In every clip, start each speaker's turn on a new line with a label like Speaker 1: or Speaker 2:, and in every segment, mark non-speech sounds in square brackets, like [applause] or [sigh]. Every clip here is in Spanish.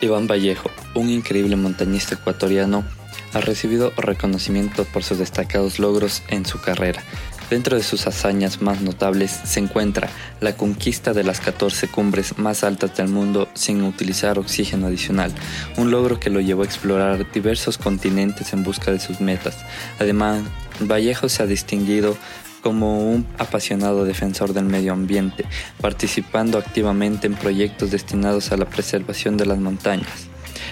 Speaker 1: Iván Vallejo, un increíble montañista ecuatoriano, ha recibido reconocimiento por sus destacados logros en su carrera. Dentro de sus hazañas más notables se encuentra la conquista de las 14 cumbres más altas del mundo sin utilizar oxígeno adicional, un logro que lo llevó a explorar diversos continentes en busca de sus metas. Además, Vallejo se ha distinguido como un apasionado defensor del medio ambiente, participando activamente en proyectos destinados a la preservación de las montañas.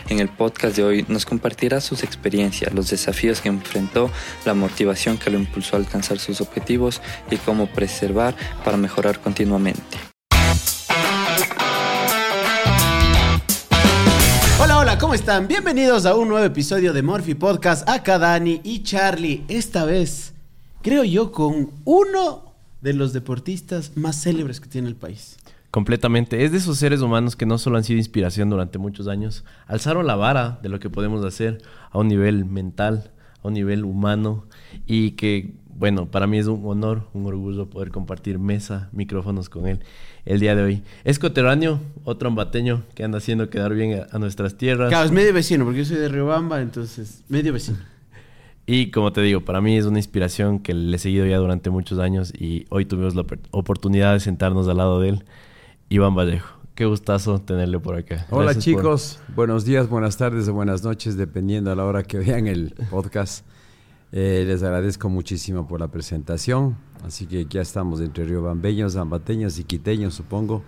Speaker 1: En el podcast de hoy nos compartirá sus experiencias, los desafíos que enfrentó, la motivación que lo impulsó a alcanzar sus objetivos y cómo preservar para mejorar continuamente.
Speaker 2: Hola, hola, ¿cómo están? Bienvenidos a un nuevo episodio de Morphy Podcast. Acá Dani y Charlie. Esta vez, creo yo, con uno de los deportistas más célebres que tiene el país.
Speaker 3: Completamente. Es de esos seres humanos que no solo han sido inspiración durante muchos años, alzaron la vara de lo que podemos hacer a un nivel mental, a un nivel humano y que, bueno, para mí es un honor, un orgullo poder compartir mesa, micrófonos con él el día de hoy. Es coterráneo, otro ambateño que anda haciendo quedar bien a, nuestras tierras.
Speaker 2: Claro, es medio vecino, porque yo soy de Riobamba, entonces, medio vecino.
Speaker 3: Y como te digo, para mí es una inspiración que le he seguido ya durante muchos años y hoy tuvimos la oportunidad de sentarnos al lado de él Iván Vallejo. Qué gustazo tenerle por acá.
Speaker 4: Hola chicos, buenos días, buenas tardes o buenas noches, dependiendo a la hora que vean el podcast. Eh, les agradezco muchísimo por la presentación. Así que ya estamos entre riobambeños, zambateños y quiteños, supongo.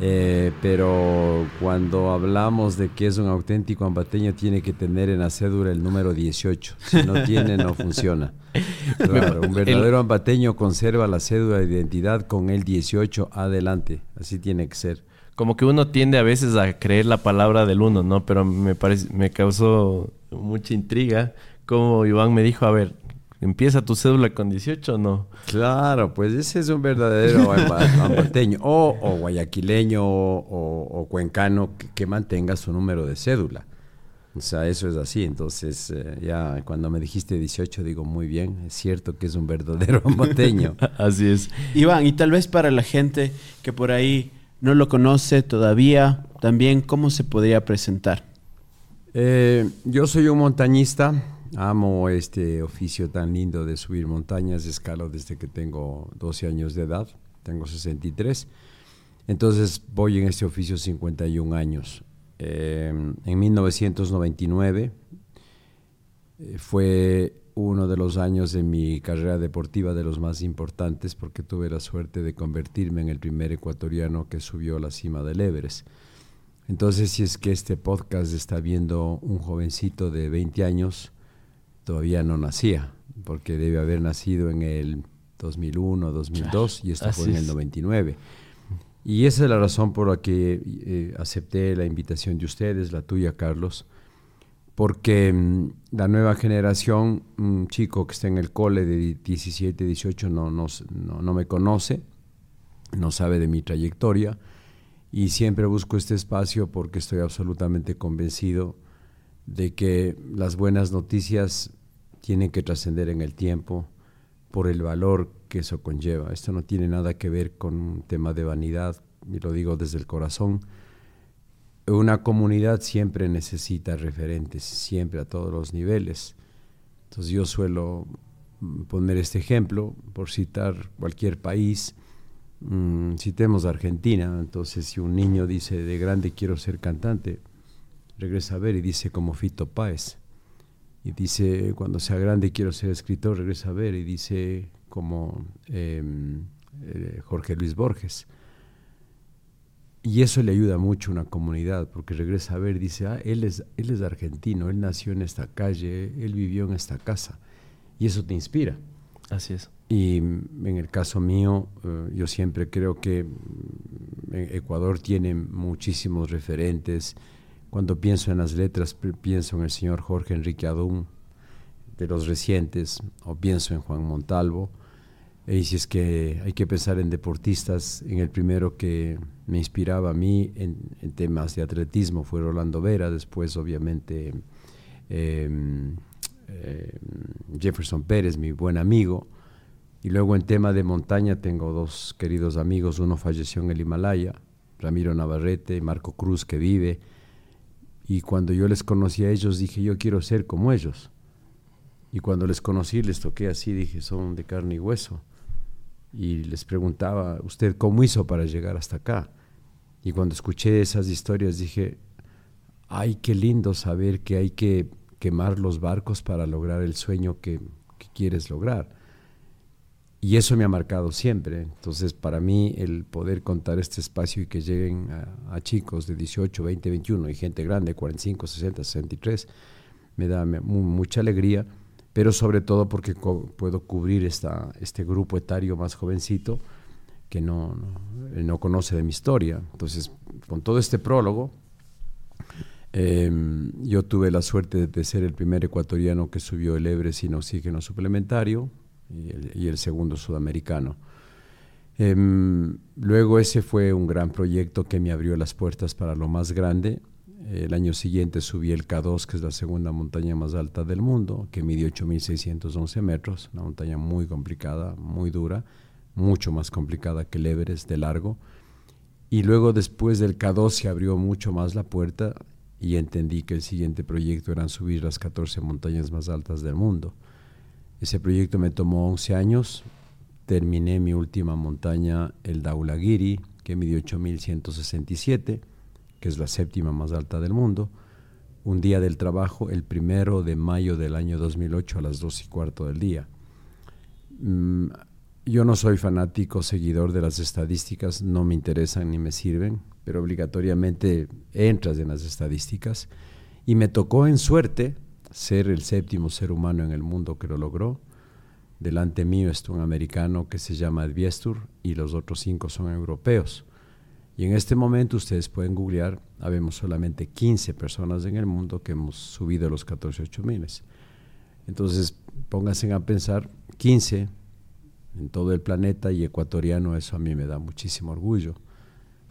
Speaker 4: Eh, pero cuando hablamos de que es un auténtico ambateño, tiene que tener en la cédula el número 18. Si no tiene, no funciona. [laughs] un verdadero ambateño conserva la cédula de identidad con el 18 adelante. Así tiene que ser.
Speaker 3: Como que uno tiende a veces a creer la palabra del uno, ¿no? Pero me, parece, me causó mucha intriga como Iván me dijo, a ver, ¿Empieza tu cédula con 18 o no?
Speaker 4: Claro, pues ese es un verdadero [laughs] ambateño o, guayaquileño o, cuencano que, mantenga su número de cédula. O sea, eso es así. Entonces, eh, ya cuando me dijiste 18, digo, muy bien, es cierto que es un verdadero [laughs] ambateño. [laughs]
Speaker 3: así es.
Speaker 2: Iván, y tal vez para la gente que por ahí no lo conoce todavía, también, ¿cómo se podría presentar?
Speaker 4: Eh, yo soy un montañista Amo este oficio tan lindo de subir montañas, escalo desde que tengo 12 años de edad, tengo 63. Entonces voy en este oficio 51 años. Em, en 1999 eh, fue uno de los años de mi carrera deportiva de los más importantes porque tuve la suerte de convertirme en el primer ecuatoriano que subió a la cima del Everest. Entonces, si es que este podcast está viendo un jovencito de 20 años, todavía no nacía, porque debe haber nacido en el 2001, 2002 y esto fue en el 99. Y esa es la razón por la que eh, acepté la invitación de ustedes, la tuya, Carlos, porque mm, la nueva generación, un chico que está en el cole de 17, 18, no, no, no me conoce, no sabe de mi trayectoria, y siempre busco este espacio porque estoy absolutamente convencido de que las buenas noticias tienen que trascender en el tiempo por el valor que eso conlleva. Esto no tiene nada que ver con un tema de vanidad, y lo digo desde el corazón. Una comunidad siempre necesita referentes, siempre a todos los niveles. Entonces yo suelo poner este ejemplo por citar cualquier país. Mm, citemos Argentina, entonces si un niño dice de grande quiero ser cantante, regresa a ver y dice como Fito Páez. Y dice, cuando sea grande quiero ser escritor, regresa a ver y dice como em, eh, Jorge Luis Borges. Y eso le ayuda mucho a una comunidad, porque regresa a ver y dice, ah, él es, él es argentino, él nació en esta calle, él vivió en esta casa. Y eso te inspira.
Speaker 3: Así es.
Speaker 4: Y en el caso mío, eh, yo siempre creo que mm, Ecuador tiene muchísimos referentes, cuando pienso en las letras, pienso en el señor Jorge Enrique Adún, de los recientes, o pienso en Juan Montalvo. Y si es que hay que pensar en deportistas, en el primero que me inspiraba a mí en, temas de atletismo fue Rolando Vera, después obviamente em, em, Jefferson Pérez, mi buen amigo. Y luego en tema de montaña tengo dos queridos amigos, uno falleció en el Himalaya, Ramiro Navarrete, Marco Cruz que vive, Y cuando yo les conocí a ellos, dije, yo quiero ser como ellos. Y cuando les conocí, les toqué así, dije, son de carne y hueso. Y les preguntaba, ¿usted cómo hizo para llegar hasta acá? Y cuando escuché esas historias, dije, ay, qué lindo saber que hay que quemar los barcos para lograr el sueño que, que quieres lograr. Y eso me ha marcado siempre. Entonces, para mí, el poder contar este espacio y que lleguen a, chicos de 18, 20, 21 y gente grande, 45, 60, 63, me da mucha alegría, pero sobre todo porque puedo cubrir esta, este grupo etario más jovencito que no, no, no, conoce de mi historia. Entonces, con todo este prólogo, em, yo tuve la suerte de ser el primer ecuatoriano que subió el Ebre sin oxígeno suplementario y el, segundo sudamericano. Em, luego ese fue un gran proyecto que me abrió las puertas para lo más grande. El año siguiente subí el K2, que es la segunda montaña más alta del mundo, que mide 8.611 metros, una montaña muy complicada, muy dura, mucho más complicada que el Everest de largo. Y luego después del K2 se abrió mucho más la puerta y entendí que el siguiente proyecto era subir las 14 montañas más altas del mundo. Ese proyecto me tomó 11 años. Terminé mi última montaña, el Daulagiri, que midió 8.167, que es la séptima más alta del mundo. Un día del trabajo, el primero de mayo del año 2008 a las 2 y cuarto del día. Mm, yo no soy fanático, seguidor de las estadísticas, no me interesan ni me sirven, pero obligatoriamente entras en las estadísticas. Y me tocó en suerte ser el séptimo ser humano en el mundo que lo logró. Delante mío está un americano que se llama Edviestur y los otros cinco son europeos. Y en este momento ustedes pueden googlear, habemos solamente 15 personas en el mundo que hemos subido los 14.8 miles. Entonces, pónganse a pensar, 15 en todo el planeta y ecuatoriano, eso a mí me da muchísimo orgullo.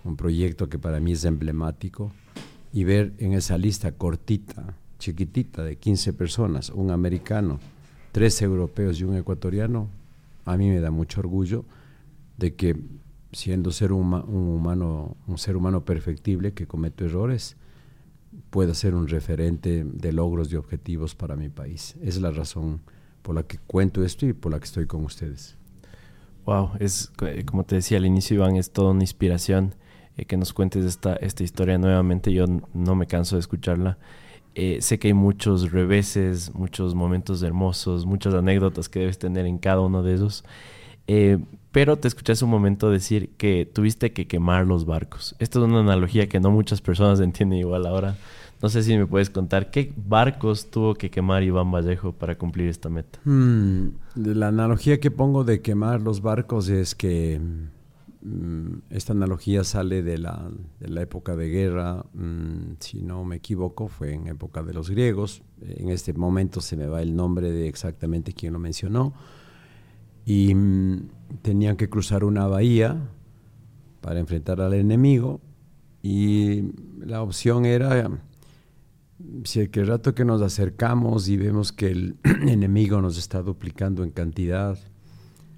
Speaker 4: Un proyecto que para mí es emblemático y ver en esa lista cortita chiquitita de 15 personas, un americano, tres europeos y un ecuatoriano, a mí me da mucho orgullo de que siendo ser un, humano, un ser humano perfectible que comete errores, pueda ser un referente de logros y objetivos para mi país. Esa es la razón por la que cuento esto y por la que estoy con ustedes.
Speaker 3: Wow, es como te decía al inicio, Iván, es toda una inspiración eh, que nos cuentes esta, esta historia nuevamente. Yo no me canso de escucharla. Eh, sé que hay muchos reveses, muchos momentos hermosos, muchas anécdotas que debes tener en cada uno de esos. Eh, pero te escuché hace un momento decir que tuviste que quemar los barcos. Esta es una analogía que no muchas personas [laughs] entienden igual ahora. No sé si me puedes contar qué barcos tuvo que quemar Iván Vallejo para cumplir esta meta.
Speaker 4: Hmm, la analogía que pongo de quemar los barcos es que esta analogía sale de la, de la época de guerra, mm, si no me equivoco, fue en época de los griegos. En este momento se me va el nombre de exactamente quién lo mencionó. Y mm, tenían que cruzar una bahía para enfrentar al enemigo. Y la opción era, si el rato que nos acercamos y vemos que el [clears throat] enemigo nos está duplicando en cantidad,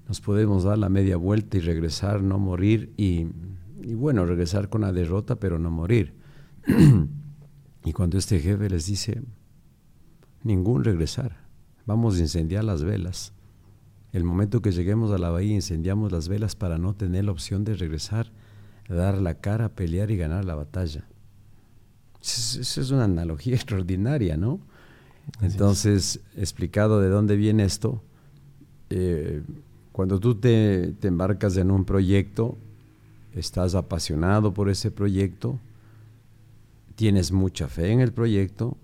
Speaker 4: nos podemos dar la media vuelta y regresar, no morir y, bueno, regresar con la derrota, pero no morir. [clears throat] y cuando este jefe les dice, ningún regresar, vamos a incendiar las velas. El momento que lleguemos a la bahía incendiamos las velas para no tener la opción de regresar, dar la cara, pelear y ganar la batalla. Esa es una analogía [laughs] extraordinaria, ¿no? Entonces, explicado de dónde viene esto, eh, cuando tú te, embarcas en un proyecto, estás apasionado por ese proyecto, tienes mucha fe en el proyecto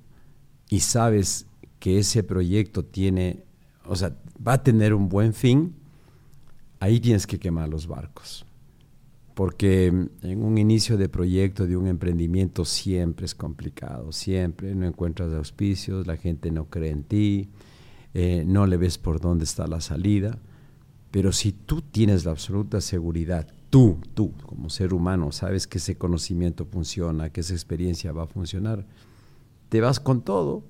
Speaker 4: y sabes que ese proyecto tiene, o sea, va a tener un buen fin, ahí tienes que quemar los barcos. Porque en un inicio de proyecto, de un emprendimiento, siempre es complicado, siempre no encuentras auspicios, la gente no cree en ti, eh, no le ves por dónde está la salida. Pero si tú tienes la absoluta seguridad, tú, tú como ser humano, sabes que ese conocimiento funciona, que esa experiencia va a funcionar, te vas con todo.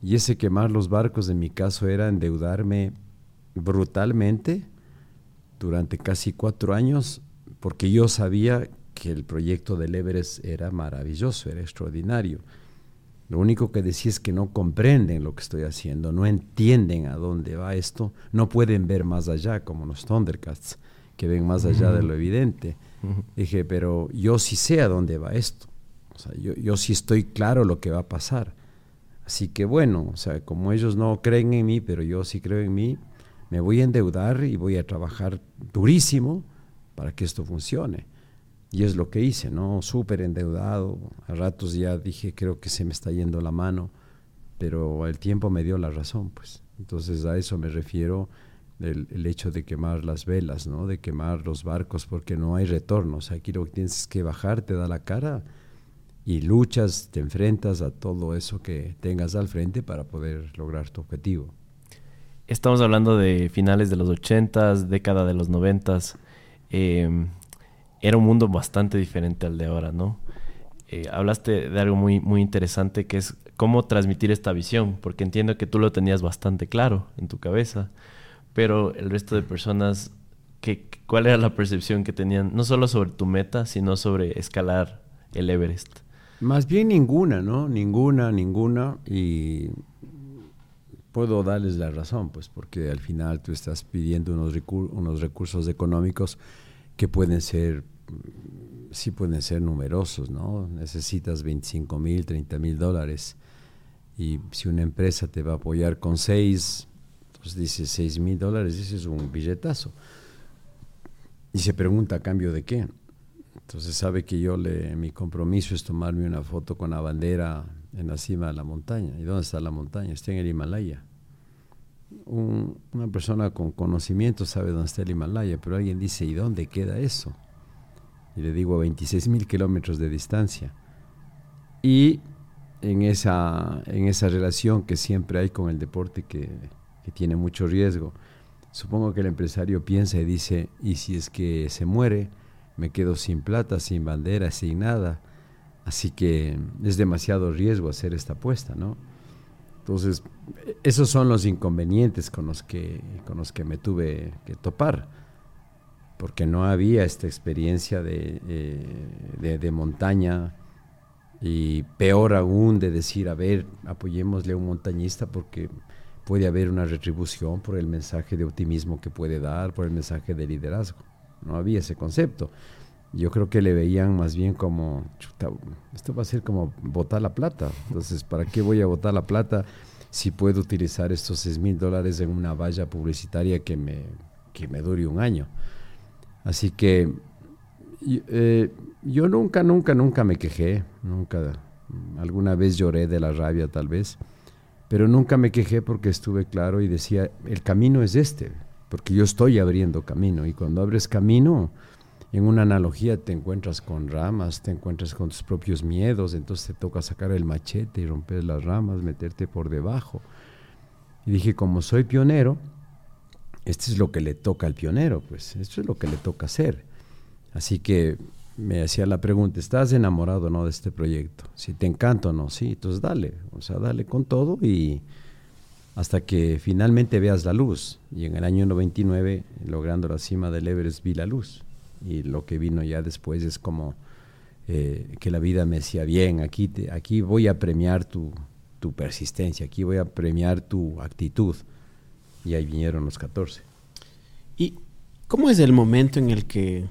Speaker 4: Y ese quemar los barcos en mi caso era endeudarme brutalmente durante casi cuatro años, porque yo sabía que el proyecto del Everest era maravilloso, era extraordinario. Lo único que decía es que no comprenden lo que estoy haciendo, no entienden a dónde va esto, no pueden ver más allá, como los Thundercats, que ven más allá de lo evidente. Dije, pero yo sí sé a dónde va esto. O sea, yo, yo sí estoy claro lo que va a pasar. Así que bueno, o sea, como ellos no creen en mí, pero yo sí creo en mí, me voy a endeudar y voy a trabajar durísimo para que esto funcione. Y es lo que hice, ¿no? Súper endeudado. A ratos ya dije, creo que se me está yendo la mano, pero el tiempo me dio la razón, pues. Entonces a eso me refiero el, hecho de quemar las velas, ¿no? De quemar los barcos, porque no hay retorno. O sea, aquí lo que tienes que bajar, te da la cara y luchas, te enfrentas a todo eso que tengas al frente para poder lograr tu objetivo.
Speaker 3: Estamos hablando de finales de los 80 década de los 90 era un mundo bastante diferente al de ahora, ¿no? Eh, hablaste de algo muy, muy interesante que es cómo transmitir esta visión, porque entiendo que tú lo tenías bastante claro en tu cabeza, pero el resto de personas, ¿qué, ¿cuál era la percepción que tenían, no solo sobre tu meta, sino sobre escalar el Everest?
Speaker 4: Más bien ninguna, ¿no? Ninguna, ninguna, y puedo darles la razón, pues porque al final tú estás pidiendo unos, unos recursos económicos que pueden ser, sí pueden ser numerosos, ¿no? Necesitas 25 mil, 30 mil dólares. Y si una empresa te va a apoyar con 6, pues dice 6 mil dólares, ese es un billetazo. Y se pregunta a cambio de qué. Entonces sabe que yo le, mi compromiso es tomarme una foto con la bandera en la cima de la montaña. ¿Y dónde está la montaña? Está en el Himalaya una persona con conocimiento sabe dónde está el Himalaya, pero alguien dice, ¿y dónde queda eso? Y le digo, a 26 mil kilómetros de distancia. Y en esa, en esa relación que siempre hay con el deporte que, que tiene mucho riesgo, supongo que el empresario piensa y dice, ¿y si es que se muere? Me quedo sin plata, sin bandera, sin nada. Así que es demasiado riesgo hacer esta apuesta, ¿no? Entonces, esos son los inconvenientes con los que, con los que me tuve que topar, porque no había esta experiencia de, eh, de, montaña y peor aún de decir, a ver, apoyémosle a un montañista porque puede haber una retribución por el mensaje de optimismo que puede dar, por el mensaje de liderazgo. No había ese concepto. Yo creo que le veían más bien como, esto va a ser como botar la plata. Entonces, ¿para qué voy a botar la plata si puedo utilizar estos 6 mil dólares en una valla publicitaria que me, que me dure un año? Así que eh, yo nunca, nunca, nunca me quejé, nunca, alguna vez lloré de la rabia tal vez, pero nunca me quejé porque estuve claro y decía, el camino es este, porque yo estoy abriendo camino y cuando abres camino en una analogía te encuentras con ramas, te encuentras con tus propios miedos, entonces te toca sacar el machete y romper las ramas, meterte por debajo. Y dije, como soy pionero, esto es lo que le toca al pionero, pues esto es lo que le toca hacer. Así que me hacía la pregunta, ¿estás enamorado o no de este proyecto? Si te encanta o no, sí, entonces dale, o sea, dale con todo y hasta que finalmente veas la luz. Y en el año 99, logrando la cima del Everest, vi la luz y lo que vino ya después es como eh, que la vida me decía, bien, aquí, te, aquí voy a premiar tu, tu, persistencia, aquí voy a premiar tu actitud. Y ahí vinieron los 14.
Speaker 2: ¿Y cómo es el momento en el que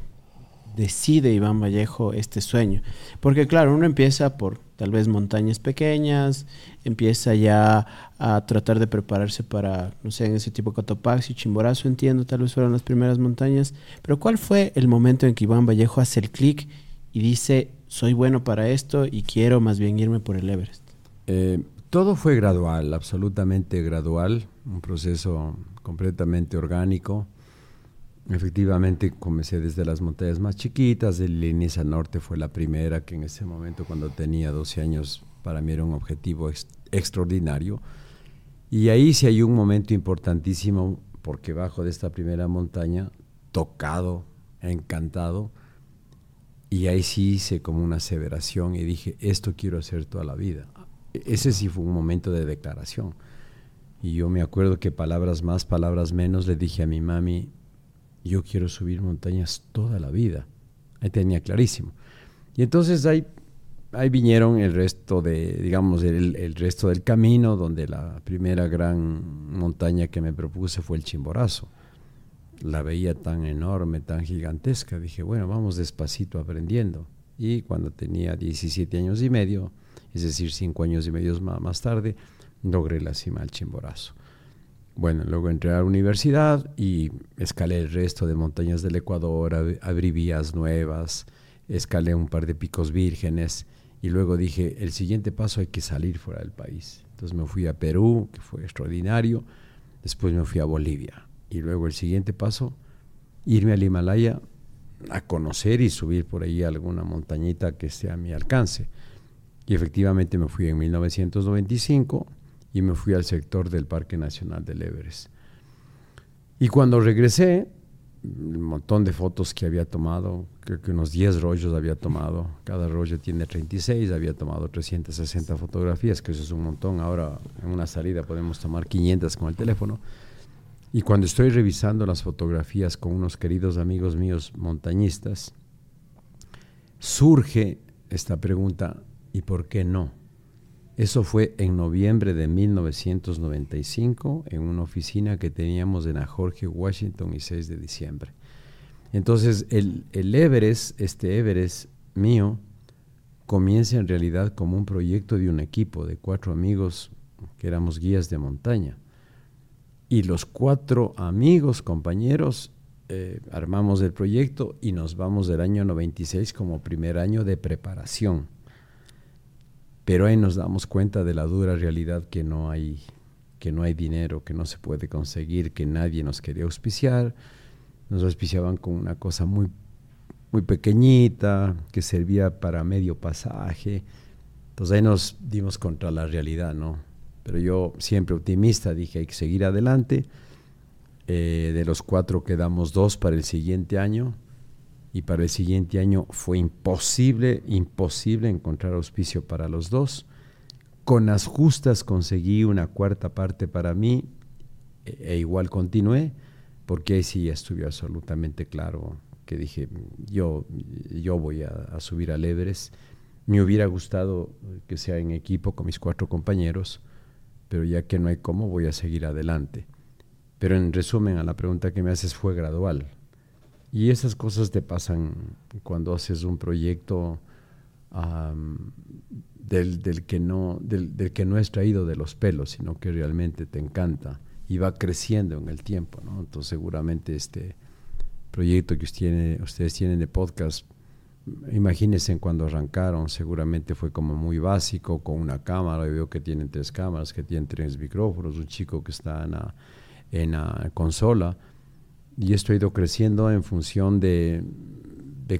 Speaker 2: decide Iván Vallejo este sueño? Porque claro, uno empieza por tal vez montañas pequeñas, empieza ya a tratar de prepararse para, no sé, en ese tipo Cotopaxi, Chimborazo, entiendo, tal vez fueron las primeras montañas, pero ¿cuál fue el momento en que Iván Vallejo hace el clic y dice, soy bueno para esto y quiero más bien irme por el Everest?
Speaker 4: Eh, todo fue gradual, absolutamente gradual, un proceso completamente orgánico. Efectivamente, comencé desde las montañas más chiquitas, el Inisa Norte fue la primera, que en ese momento cuando tenía 12 años para mí era un objetivo extraordinario. Y ahí sí hay un momento importantísimo, porque bajo de esta primera montaña, tocado, encantado, y ahí sí hice como una aseveración y dije, esto quiero hacer toda la vida. Ese sí fue un momento de declaración. Y yo me acuerdo que palabras más, palabras menos, le dije a mi mami, yo quiero subir montañas toda la vida. Ahí tenía clarísimo. Y entonces ahí ahí vinieron el resto de, digamos, el, el, resto del camino, donde la primera gran montaña que me propuse fue el Chimborazo. La veía tan enorme, tan gigantesca. Dije, bueno, vamos despacito aprendiendo. Y cuando tenía 17 años y medio, es decir, 5 años y medio más, más tarde, logré la cima del Chimborazo. Bueno, luego entré a la universidad y escalé el resto de montañas del Ecuador, abrí vías nuevas, escalé un par de picos vírgenes y luego dije, el siguiente paso hay que salir fuera del país. Entonces me fui a Perú, que fue extraordinario, después me fui a Bolivia y luego el siguiente paso, irme al Himalaya a conocer y subir por ahí alguna montañita que esté a mi alcance. Y efectivamente me fui en 1995 y me fui al sector del Parque Nacional del Everest. Y cuando regresé, un montón de fotos que había tomado, creo que unos 10 rollos había tomado, cada rollo tiene 36, había tomado 360 fotografías, que eso es un montón, ahora en una salida podemos tomar 500 con el teléfono. Y cuando estoy revisando las fotografías con unos queridos amigos míos montañistas, surge esta pregunta, ¿y por qué no? Eso fue en noviembre de 1995 en una oficina que teníamos en la Jorge Washington y 6 de diciembre. Entonces el, el Everest, este Everest mío, comienza en realidad como un proyecto de un equipo de cuatro amigos que éramos guías de montaña. Y los cuatro amigos, compañeros, eh, armamos el proyecto y nos vamos del año 96 como primer año de preparación pero ahí nos damos cuenta de la dura realidad que no hay, que no hay dinero, que no se puede conseguir, que nadie nos quería auspiciar. Nos auspiciaban con una cosa muy, muy pequeñita, que servía para medio pasaje. Entonces ahí nos dimos contra la realidad, ¿no? Pero yo siempre optimista dije, hay que seguir adelante. Eh, de los cuatro quedamos dos para el siguiente año y para el siguiente año fue imposible, imposible encontrar auspicio para los dos. Con las justas conseguí una cuarta parte para mí e, e igual continué, porque ahí sí estuve absolutamente claro que dije, yo, yo voy a, a subir al Everest. Me hubiera gustado que sea en equipo con mis cuatro compañeros, pero ya que no hay cómo, voy a seguir adelante. Pero en resumen a la pregunta que me haces fue gradual. Y esas cosas te pasan cuando haces un proyecto del, que no, del, que no es traído de los pelos, sino que realmente te encanta y va creciendo en el tiempo. ¿no? Entonces seguramente este proyecto que ustedes, ustedes tienen de podcast, imagínense cuando arrancaron, seguramente fue como muy básico, con una cámara, yo veo que tienen tres cámaras, que tienen tres micrófonos, un chico que está en en la consola y esto ha ido creciendo en función de,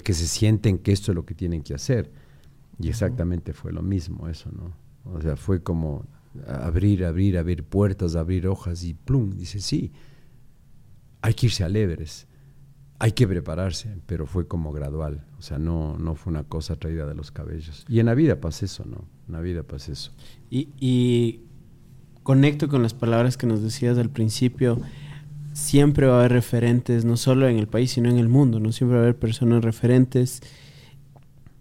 Speaker 4: que se sienten que esto es lo que tienen que hacer. Y exactamente fue lo mismo eso, ¿no? O sea, fue como abrir, abrir, abrir puertas, abrir hojas y plum, dice, sí, hay que irse al Everest, hay que prepararse, pero fue como gradual, o sea, no, no fue una cosa traída de los cabellos. Y en la vida pasa eso, ¿no? En la vida pasa eso.
Speaker 2: Y, y conecto con las palabras que nos decías al principio siempre va a haber referentes, no solo en el país, sino en el mundo, ¿no? Siempre va a haber personas referentes.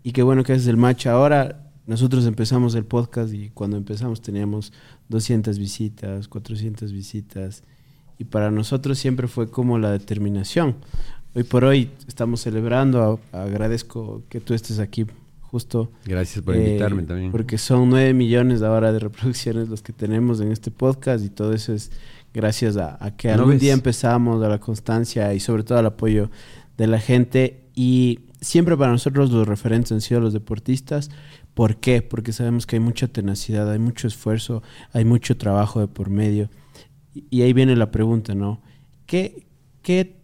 Speaker 2: Y qué bueno que es el match. Ahora nosotros empezamos el podcast y cuando empezamos teníamos 200 visitas, 400 visitas. Y para nosotros siempre fue como la determinación. Hoy por hoy estamos celebrando, agradezco que tú estés aquí justo.
Speaker 4: Gracias por invitarme eh, también.
Speaker 2: Porque son 9 millones ahora de reproducciones los que tenemos en este podcast y todo eso es gracias a, que algún día empezamos, a la constancia y sobre todo al apoyo de la gente. Y siempre para nosotros los referentes han sido los deportistas. ¿Por qué? Porque sabemos que hay mucha tenacidad, hay mucho esfuerzo, hay mucho trabajo de por medio. Y, ahí viene la pregunta, ¿no? ¿Qué, qué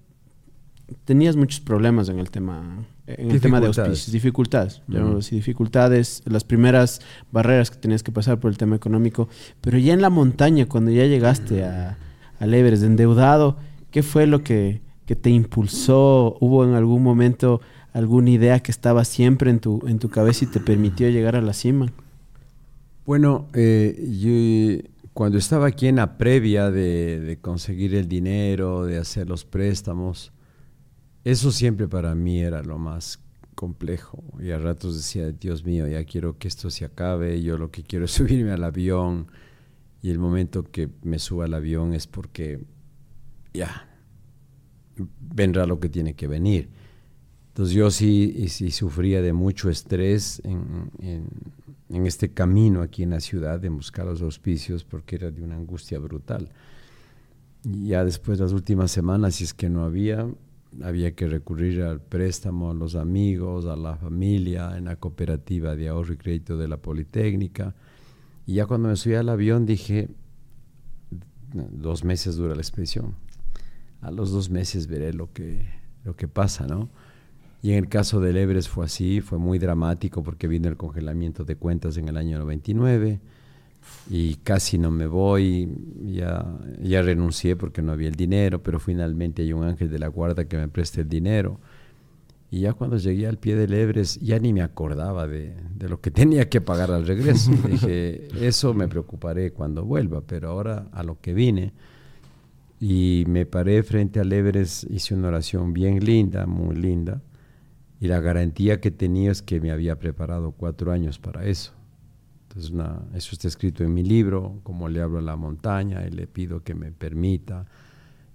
Speaker 2: tenías muchos problemas en el tema en el tema de auspicios, dificultades, dificultades, las primeras barreras que tenías que pasar por el tema económico, pero ya en la montaña, cuando ya llegaste a, al Everest endeudado, ¿qué fue lo que, te impulsó? ¿Hubo en algún momento alguna idea que estaba siempre en tu, en tu cabeza y te permitió llegar a la cima?
Speaker 4: Bueno, eh, yo cuando estaba aquí en la previa de, de conseguir el dinero, de hacer los préstamos, eso siempre para mí era lo más complejo. Y a ratos decía, Dios mío, ya quiero que esto se acabe, yo lo que quiero es [laughs] subirme al avión. Y el momento que me suba al avión es porque ya vendrá lo que tiene que venir. Entonces yo sí, sí sufría de mucho estrés en, en, este camino aquí en la ciudad de buscar los auspicios porque era de una angustia brutal. Y ya después las últimas semanas, si es que no había, había que recurrir al préstamo, a los amigos, a la familia, en la cooperativa de ahorro y crédito de la Politécnica. Y ya cuando me subí al avión dije, dos meses dura la expedición. A los dos meses veré lo que, lo que pasa, ¿no? Y en el caso del Everest fue así, fue muy dramático porque vino el congelamiento de cuentas en el año 99 y casi no me voy, ya, ya renuncié porque no había el dinero, pero finalmente hay un ángel de la guarda que me presta el dinero. Y ya cuando llegué al pie del Everest ya ni me acordaba de, de lo que [laughs] tenía que pagar al regreso. [laughs] Dije, eso me preocuparé cuando vuelva, pero ahora a lo que vine. Y me paré frente al Everest, hice una oración bien linda, muy linda y la garantía que tenía es que me había preparado cuatro años para eso. Eso está escrito en mi libro, como le hablo a la montaña y le pido que me permita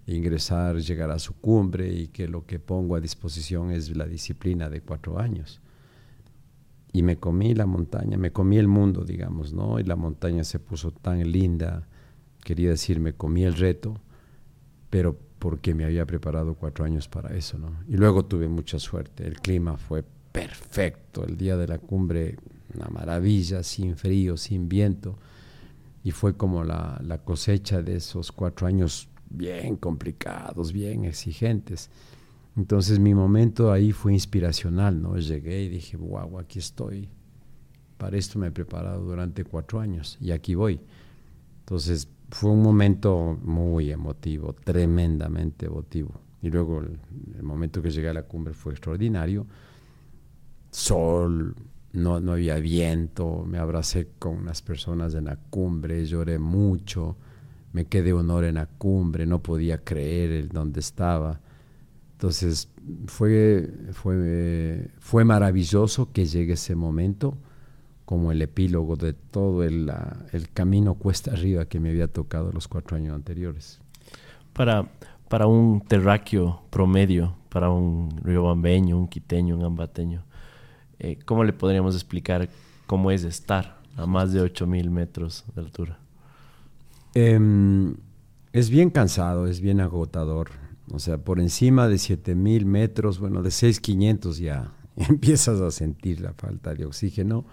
Speaker 4: ingresar, llegar a su cumbre y que lo que pongo a disposición es la disciplina de cuatro años. Y me comí la montaña, me comí el mundo, digamos, ¿no? Y la montaña se puso tan linda, quería decir, me comí el reto, pero porque me había preparado cuatro años para eso, ¿no? Y luego tuve mucha suerte, el clima fue perfecto, el día de la cumbre, una maravilla, sin frío, sin viento, y fue como la, la cosecha de esos cuatro años bien complicados, bien exigentes. Entonces mi momento ahí fue inspiracional, ¿no? Llegué y dije, wow, aquí estoy. Para esto me he preparado durante cuatro años y aquí voy. Entonces fue un momento muy emotivo, tremendamente emotivo. Y luego el, momento que llegué a la cumbre fue extraordinario. Sol, no, no había viento, me abracé con unas personas en la cumbre, lloré mucho, me quedé honor en la cumbre, no podía creer el dónde estaba. Entonces fue, fue, fue maravilloso que llegue ese momento como el epílogo de todo el, el, camino cuesta arriba que me había tocado los cuatro años anteriores.
Speaker 3: Para, para un terráqueo promedio, para un riobambeño, un quiteño, un ambateño, eh, ¿cómo le podríamos explicar cómo es estar a más de 8.000 metros de altura?
Speaker 4: Em, es bien cansado, es bien agotador. O sea, por encima de 7.000 metros, bueno, de 6.500 ya [laughs] empiezas a sentir la falta de oxígeno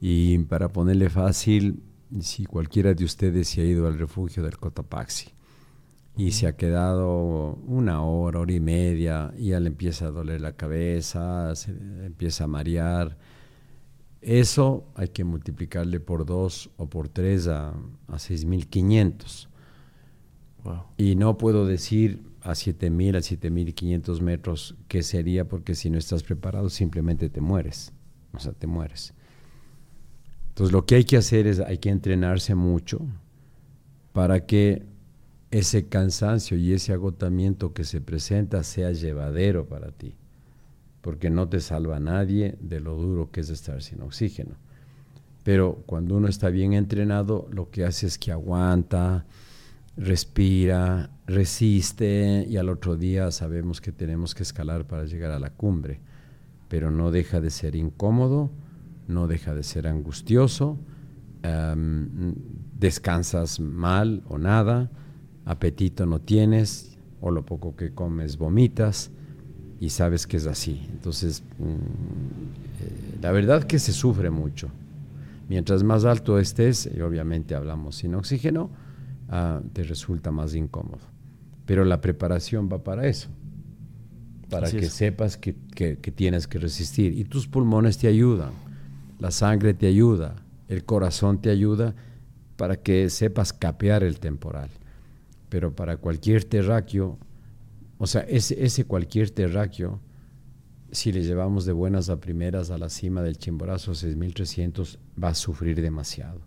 Speaker 4: y para ponerle fácil, si cualquiera de ustedes se ha ido al refugio del Cotopaxi y se ha quedado una hora, hora y media, y ya le empieza a doler la cabeza, se empieza a marear, eso hay que multiplicarle por dos o por tres a, a 6.500. Y no puedo decir a 7.000, a 7.500 metros qué sería, porque si no estás preparado simplemente te mueres. O sea, te mueres. Entonces lo que hay que hacer es, hay que entrenarse mucho para que ese cansancio y ese agotamiento que se presenta sea llevadero para ti, porque no te salva nadie de lo duro que es estar sin oxígeno. Pero cuando uno está bien entrenado, lo que hace es que aguanta, respira, resiste y al otro día sabemos que tenemos que escalar para llegar a la cumbre, pero no deja de ser incómodo no deja de ser angustioso, descansas mal o nada, apetito no tienes, o lo poco que comes vomitas, y sabes que es así. Entonces, mm, eh, la verdad que se sufre mucho. Mientras más alto estés, y obviamente hablamos sin oxígeno, ah, te resulta más incómodo. Pero la preparación va para eso, para que sepas que tienes que resistir. Y tus pulmones te ayudan la sangre te ayuda, el corazón te ayuda para que sepas capear el temporal. Pero para cualquier terráqueo, o sea, ese, ese cualquier terráqueo, si le llevamos de buenas a primeras a la cima del Chimborazo 6300, va a sufrir demasiado.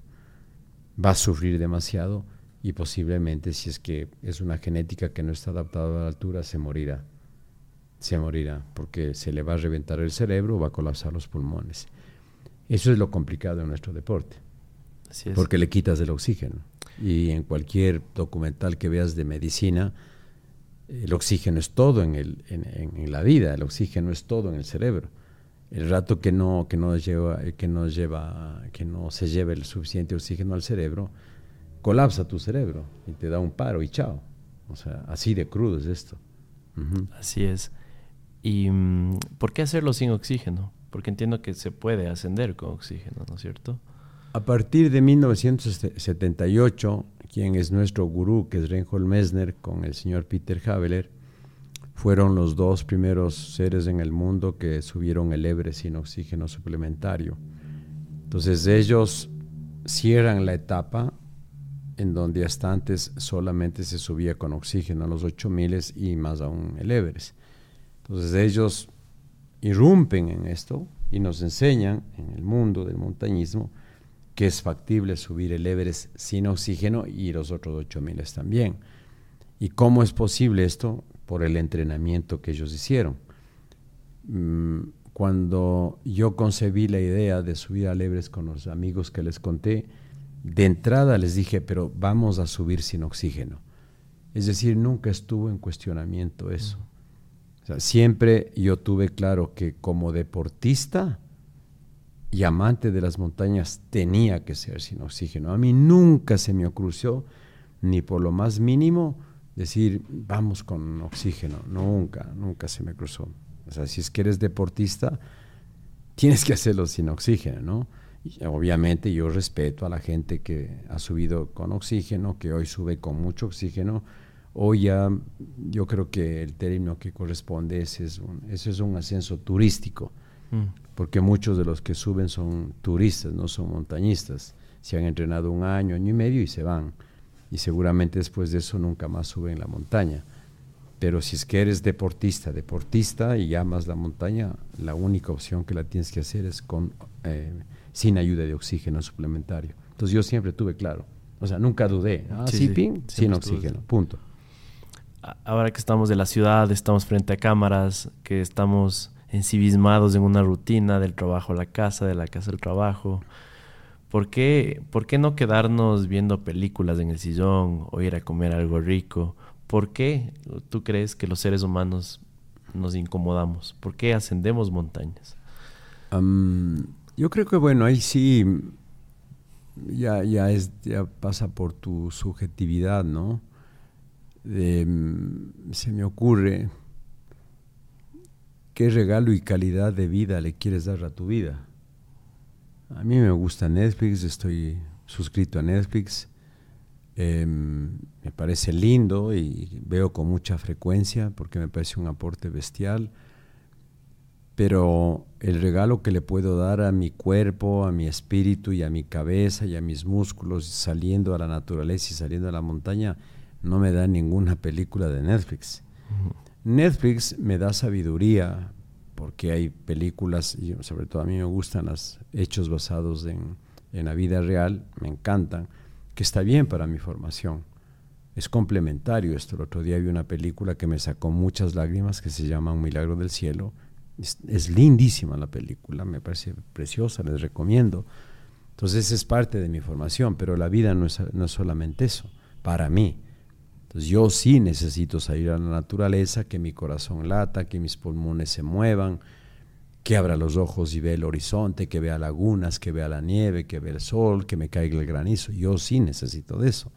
Speaker 4: Va a sufrir demasiado y posiblemente, si es que es una genética que no está adaptada a la altura, se morirá. se morirá, porque se le va a reventar el cerebro, va a colapsar los pulmones. Eso es lo complicado en nuestro deporte, porque le quitas el oxígeno. Y en cualquier documental que veas de medicina, el oxígeno es todo en, el, en, la vida, el oxígeno es todo en el cerebro. El rato que no, que no, lleva, que no, lleva, que no se lleve el suficiente oxígeno al cerebro, colapsa tu cerebro y te da un paro y chao. O sea, así de crudo es esto.
Speaker 3: Así es. ¿Y mm, por qué hacerlo sin oxígeno? Porque entiendo que se puede ascender con oxígeno, ¿no es cierto?
Speaker 4: A partir de 1978, quien es nuestro gurú, que es Reinhold Messner, con el señor Peter Haveler, fueron los dos primeros seres en el mundo que subieron el Ebre sin oxígeno suplementario. Entonces ellos cierran la etapa en donde hasta antes solamente se subía con oxígeno a los 8000 y más aún el Everest. Entonces ellos irrumpen en esto y nos enseñan en el mundo del montañismo que es factible subir el Everest sin oxígeno y los otros 8000 también. ¿Y cómo es posible esto? Por el entrenamiento que ellos hicieron. Mm, cuando yo concebí la idea de subir al Everest con los amigos que les conté, de entrada les dije, pero vamos a subir sin oxígeno. Es decir, nunca estuvo en cuestionamiento eso. siempre yo tuve claro que como deportista y amante de las montañas tenía que ser sin oxígeno. A mí nunca se me ocurrió, ni por lo más mínimo, decir, vamos con oxígeno. Nunca, nunca se me cruzó. O sea, si es que eres deportista, tienes que hacerlo sin oxígeno, ¿no? obviamente yo respeto a la gente que ha subido con oxígeno, que hoy sube con mucho oxígeno. Hoy ya yo creo que el término que corresponde es, es un, ese es un ascenso turístico, mm. porque muchos de los que suben son turistas, no son montañistas. Se han entrenado un año, año y medio y se van. Y seguramente después de eso nunca más suben la montaña. Pero si es que eres deportista, deportista y amas la montaña, la única opción que la tienes que hacer es con eh, sin ayuda de oxígeno suplementario. Entonces yo siempre tuve claro, o sea, nunca dudé, ah, sí, sin oxígeno, punto.
Speaker 3: Ahora que estamos de la ciudad, estamos frente a cámaras, que estamos ensimismados en una rutina del trabajo a la casa, de la casa al trabajo, ¿por qué, ¿por qué no quedarnos viendo películas en el sillón o ir a comer algo rico? ¿Por qué tú crees que los seres humanos nos incomodamos? ¿Por qué ascendemos montañas?
Speaker 4: Yo creo que bueno, ahí sí ya, ya, es, ya pasa por tu subjetividad, ¿no? Mm, se me ocurre qué regalo y calidad de vida le quieres dar a tu vida. A mí me gusta Netflix, estoy suscrito a Netflix, em, me parece lindo y veo con mucha frecuencia porque me parece un aporte bestial pero el regalo que le puedo dar a mi cuerpo, a mi espíritu y a mi cabeza y a mis músculos saliendo a la naturaleza y saliendo a la montaña, no me da ninguna película de Netflix. Netflix me da sabiduría porque hay películas, y sobre todo a mí me gustan los hechos basados en, en la vida real, me encantan, que está bien para mi formación. Es complementario esto. El otro día vi una película que me sacó muchas lágrimas que se llama Un Milagro del Cielo, es, lindísima la película, me parece preciosa, les recomiendo. Entonces es parte de mi formación, pero la vida no es, no solamente eso, para mí. Entonces yo sí necesito salir a la naturaleza, que mi corazón lata, que mis pulmones se muevan, que abra los ojos y vea el horizonte, que vea lagunas, que vea la nieve, que vea el sol, que me caiga el granizo. Yo sí necesito de eso,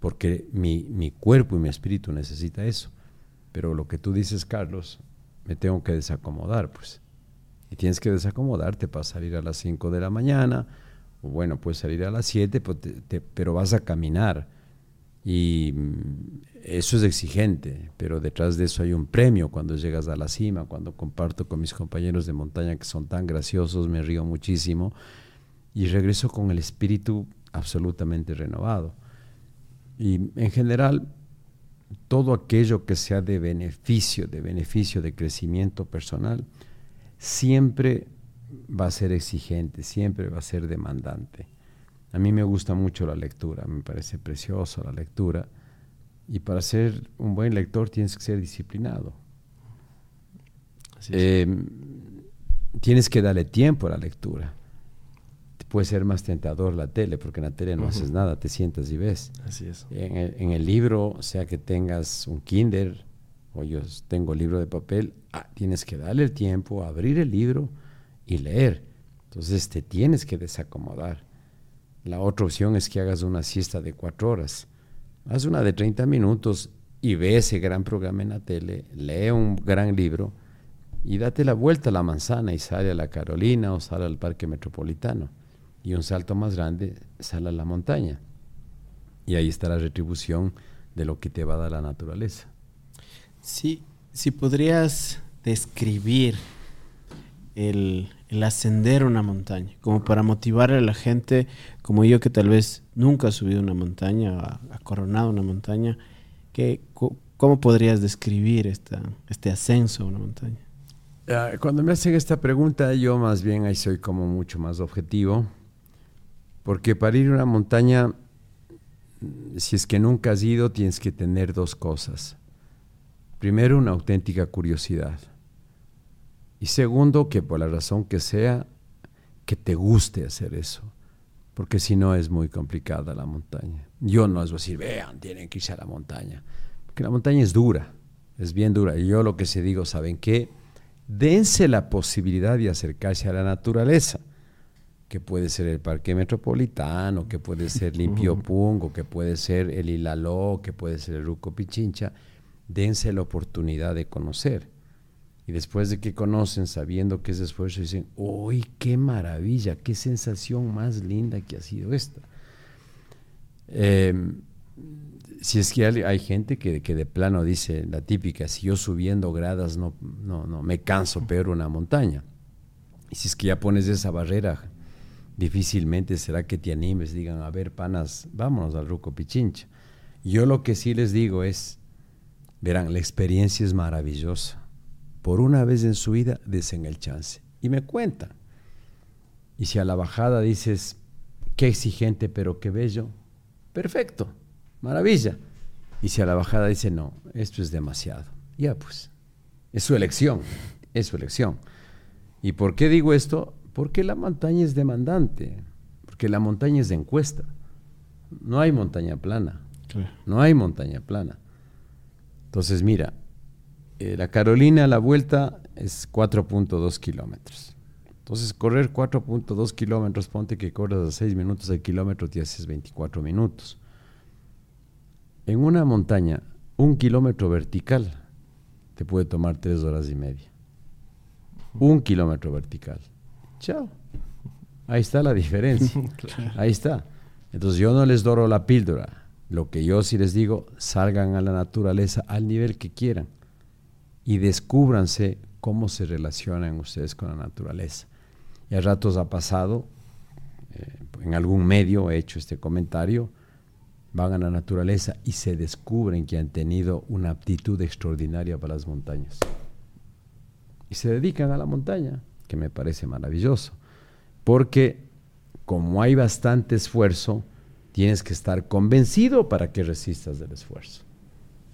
Speaker 4: porque mi, mi cuerpo y mi espíritu necesita eso. Pero lo que tú dices, Carlos, me tengo que desacomodar, pues. Y tienes que desacomodarte para salir a las 5 de la mañana, o bueno, puedes salir a las 7, pues pero vas a caminar. Y mm, eso es exigente, pero detrás de eso hay un premio cuando llegas a la cima, cuando comparto con mis compañeros de montaña que son tan graciosos, me río muchísimo y regreso con el espíritu absolutamente renovado. Y en general, todo aquello que sea de beneficio, de beneficio, de crecimiento personal, siempre va a ser exigente, siempre va a ser demandante. A mí me gusta mucho la lectura, me parece preciosa la lectura, y para ser un buen lector tienes que ser disciplinado. Eh, tienes que darle tiempo a la lectura. Puede ser más tentador la tele, porque en la tele no haces nada, te sientas y ves.
Speaker 3: Así es.
Speaker 4: En el, en el libro, sea que tengas un Kinder o yo tengo libro de papel, ah, tienes que darle el tiempo, abrir el libro y leer. Entonces te tienes que desacomodar. La otra opción es que hagas una siesta de cuatro horas. Haz una de 30 minutos y ve ese gran programa en la tele, lee un gran libro y date la vuelta a la manzana y sale a la Carolina o sale al Parque Metropolitano. Y un salto más grande, sale a la montaña. Y ahí está la retribución de lo que te va a dar la naturaleza.
Speaker 2: Sí, si podrías describir el, el ascender una montaña, como para motivar a la gente como yo que tal vez nunca ha subido una montaña, ha, coronado una montaña, que, ¿cómo podrías describir esta, este ascenso a una montaña?
Speaker 4: Ah, cuando me hacen esta pregunta, yo más bien ahí soy como mucho más objetivo, porque para ir a una montaña, si es que nunca has ido, tienes que tener dos cosas. Primero, una auténtica curiosidad. Y segundo, que por la razón que sea, que te guste hacer eso. Porque si no es muy complicada la montaña. Yo no les voy a decir, vean, tienen que irse a la montaña. Porque la montaña es dura, es bien dura. Y yo lo que se digo, ¿saben qué? Dense la posibilidad de acercarse a la naturaleza. Que puede ser el Parque Metropolitano, que puede ser Limpio Pungo, que puede ser el Hilaló, que puede ser el Ruco Pichincha. Dense la oportunidad de conocer y después de que conocen, sabiendo que es esfuerzo, dicen, ¡uy, qué maravilla! ¡Qué sensación más linda que ha sido esta! Eh, si es que hay, gente que, que, de plano dice la típica, si yo subiendo gradas no, no, no, me canso peor una montaña. Y si es que ya pones esa barrera, difícilmente será que te animes, digan, a ver, panas, vámonos al Ruco Pichincha. Yo lo que sí les digo es, verán, la experiencia es maravillosa por una vez en su vida, desen el chance. Y me cuentan. Y si a la bajada dices, qué exigente, pero qué bello, perfecto, maravilla. Y si a la bajada dice, no, esto es demasiado, ya pues, es su elección, es su elección. ¿Y por qué digo esto? Porque la montaña es demandante, porque la montaña es de encuesta. No hay montaña plana, no hay montaña plana. Entonces, mira, eh, la Carolina, la vuelta es 4.2 kilómetros. Entonces, correr 4.2 kilómetros, ponte que corras a 6 minutos al kilómetro, te haces 24 minutos. En una montaña, un kilómetro vertical te puede tomar 3 horas y media. Un kilómetro vertical. Chao. Ahí está la diferencia. [laughs] Ahí está. Entonces, yo no les doro la píldora. Lo que yo sí les digo, salgan a la naturaleza al nivel que quieran y descúbranse cómo se relacionan ustedes con la naturaleza. Y a ratos ha pasado, eh, en algún medio he hecho este comentario, van a la naturaleza y se descubren que han tenido una aptitud extraordinaria para las montañas. Y se dedican a la montaña, que me parece maravilloso, porque como hay bastante esfuerzo, tienes que estar convencido para que resistas del esfuerzo.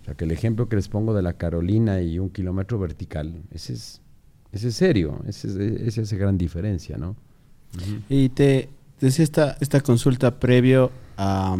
Speaker 4: O sea, que el ejemplo que les pongo de la Carolina y un kilómetro vertical, ese es, ese es serio, ese es, esa gran diferencia, ¿no?
Speaker 2: Y te decía esta, esta consulta previo a,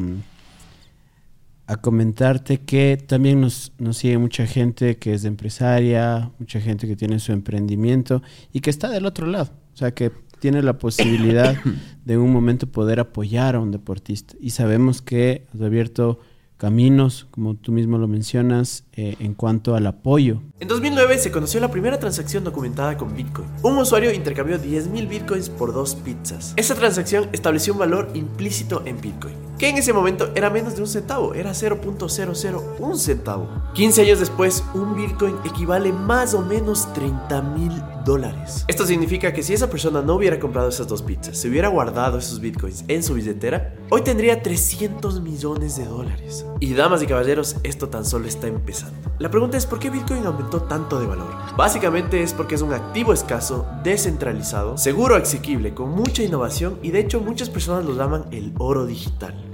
Speaker 2: a comentarte que también nos, nos sigue mucha gente que es empresaria, mucha gente que tiene su emprendimiento y que está del otro lado. O sea, que tiene la posibilidad [coughs] de en un momento poder apoyar a un deportista. Y sabemos que has abierto caminos, como tú mismo lo mencionas, eh, en cuanto al apoyo.
Speaker 5: En 2009 se conoció la primera transacción documentada con Bitcoin. Un usuario intercambió 10.000 Bitcoins por dos pizzas. Esta transacción estableció un valor implícito en Bitcoin, que en ese momento era menos de un centavo, era 0.001 centavo. 15 años después, un Bitcoin equivale más o menos 30 mil dólares. Esto significa que si esa persona no hubiera comprado esas dos pizzas, se hubiera guardado esos Bitcoins en su billetera, hoy tendría 300 millones de dólares. Y damas y caballeros, esto tan solo está empezando. La pregunta es por qué Bitcoin aumentó tanto de valor. Básicamente es porque es un activo escaso, descentralizado, seguro, asequible, con mucha innovación y de hecho muchas personas lo llaman el oro digital.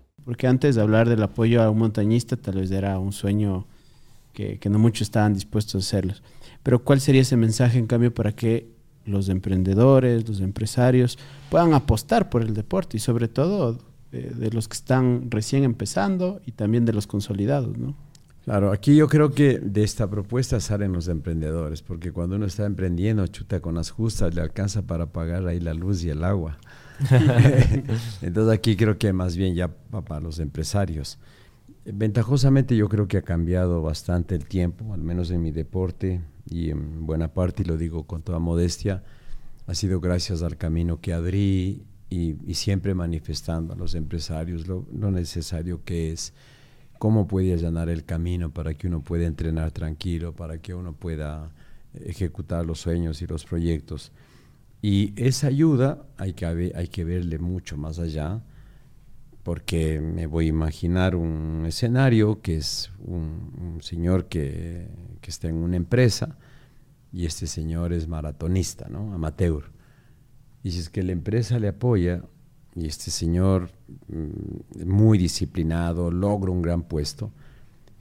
Speaker 2: Porque antes de hablar del apoyo a un montañista, tal vez era un sueño que, no muchos estaban dispuestos a hacerlo. Pero ¿cuál sería ese mensaje, en cambio, para que los emprendedores, los empresarios puedan apostar por el deporte y sobre todo de, de los que están recién empezando y también de los consolidados, ¿no?
Speaker 4: Claro, aquí yo creo que de esta propuesta salen los emprendedores, porque cuando uno está emprendiendo, chuta con las justas, le alcanza para pagar ahí la luz y el agua. [laughs] Entonces aquí creo que más bien ya para los empresarios. Ventajosamente yo creo que ha cambiado bastante el tiempo, al menos en mi deporte y en buena parte, y lo digo con toda modestia, ha sido gracias al camino que abrí y, y siempre manifestando a los empresarios lo, lo, necesario que es, cómo puede allanar el camino para que uno pueda entrenar tranquilo, para que uno pueda ejecutar los sueños y los proyectos. Y esa ayuda hay que, hay que verle mucho más allá, porque me voy a imaginar un escenario que es un, señor que, que, está en una empresa y este señor es maratonista, ¿no? amateur. Y si es que la empresa le apoya y este señor mm, muy disciplinado logra un gran puesto,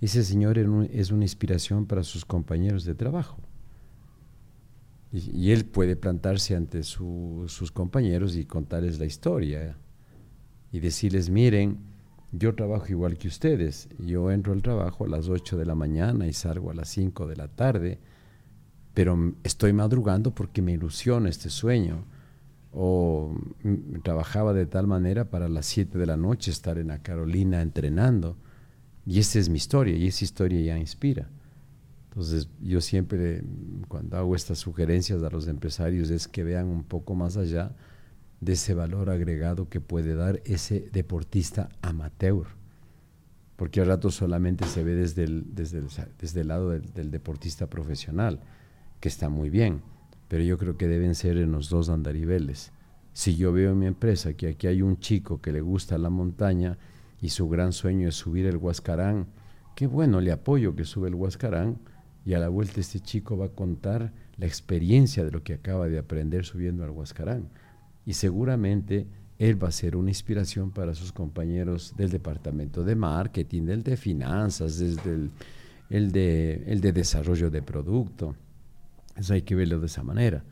Speaker 4: ese señor es una inspiración para sus compañeros de trabajo. Y, él puede plantarse ante su, sus compañeros y contarles la historia y decirles, miren, yo trabajo igual que ustedes, yo entro al trabajo a las 8 de la mañana y salgo a las 5 de la tarde, pero estoy madrugando porque me ilusiona este sueño. O trabajaba de tal manera para las 7 de la noche estar en la Carolina entrenando. Y esa es mi historia, y esa historia ya inspira. Entonces, yo siempre, cuando hago estas sugerencias a los empresarios, es que vean un poco más allá de ese valor agregado que puede dar ese deportista amateur. Porque al rato solamente se ve desde el, desde desde el lado del, del, deportista profesional, que está muy bien, pero yo creo que deben ser en los dos andariveles. Si yo veo en mi empresa que aquí hay un chico que le gusta la montaña y su gran sueño es subir el Huascarán, qué bueno, le apoyo que sube el Huascarán, y a la vuelta este chico va a contar la experiencia de lo que acaba de aprender subiendo al Huascarán. Y seguramente él va a ser una inspiración para sus compañeros del departamento de marketing, del de finanzas, desde el, el, de, el de desarrollo de producto. Eso hay que verlo de esa manera.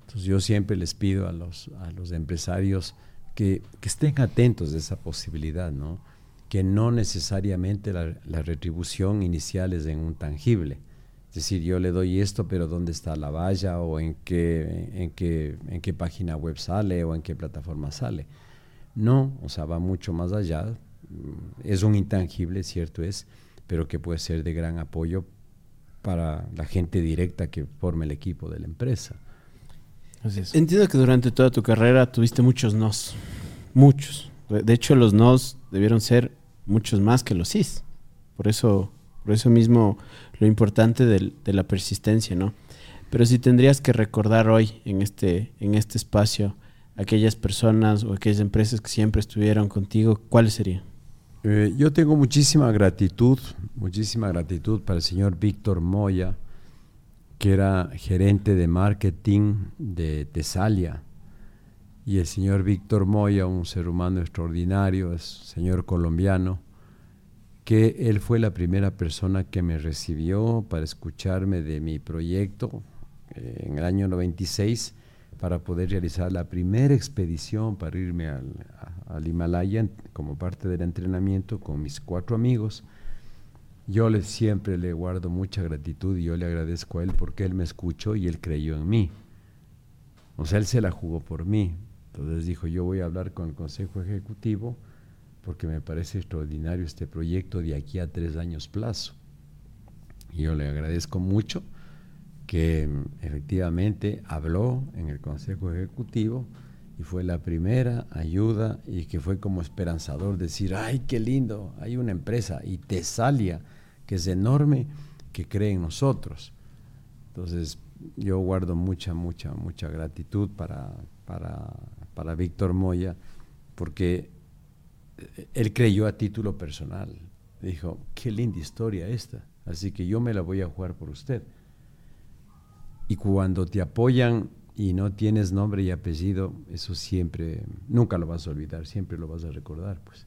Speaker 4: Entonces yo siempre les pido a los, a los empresarios que, que estén atentos de esa posibilidad, ¿no? que no necesariamente la, la retribución inicial es en un tangible es decir, yo le doy esto, pero ¿dónde está la valla? ¿O en qué, en qué, en qué página web sale? ¿O en qué plataforma sale? No, o sea, va mucho más allá. Es un intangible, cierto es, pero que puede ser de gran apoyo para la gente directa que forma el equipo de la empresa.
Speaker 2: Entiendo que durante toda tu carrera tuviste muchos nos, muchos. De hecho, los nos debieron ser muchos más que los sís. Por eso, por eso mismo lo importante de la persistencia, ¿no? Pero si tendrías que recordar hoy en este, en este espacio aquellas personas o aquellas empresas que siempre estuvieron contigo, ¿cuáles serían?
Speaker 4: Eh, yo tengo muchísima gratitud, muchísima gratitud para el señor Víctor Moya, que era gerente de marketing de Tesalia. Y el señor Víctor Moya, un ser humano extraordinario, es señor colombiano, que él fue la primera persona que me recibió para escucharme de mi proyecto eh, en el año 96 para poder realizar la primera expedición para irme al, al, Himalaya como parte del entrenamiento con mis cuatro amigos. Yo le, siempre le guardo mucha gratitud y yo le agradezco a él porque él me escuchó y él creyó en mí. O sea, él se la jugó por mí. Entonces dijo, yo voy a hablar con el Consejo Ejecutivo porque me parece extraordinario este proyecto de aquí a tres años plazo. Y yo le agradezco mucho que efectivamente habló en el Consejo Ejecutivo y fue la primera ayuda y que fue como esperanzador decir, ay, qué lindo, hay una empresa y Tesalia, que es enorme, que cree en nosotros. Entonces, yo guardo mucha, mucha, mucha gratitud para, para, para Víctor Moya, porque él creyó a título personal. Dijo, qué linda historia esta, así que yo me la voy a jugar por usted. Y cuando te apoyan y no tienes nombre y apellido, eso siempre, nunca lo vas a olvidar, siempre lo vas a recordar, pues.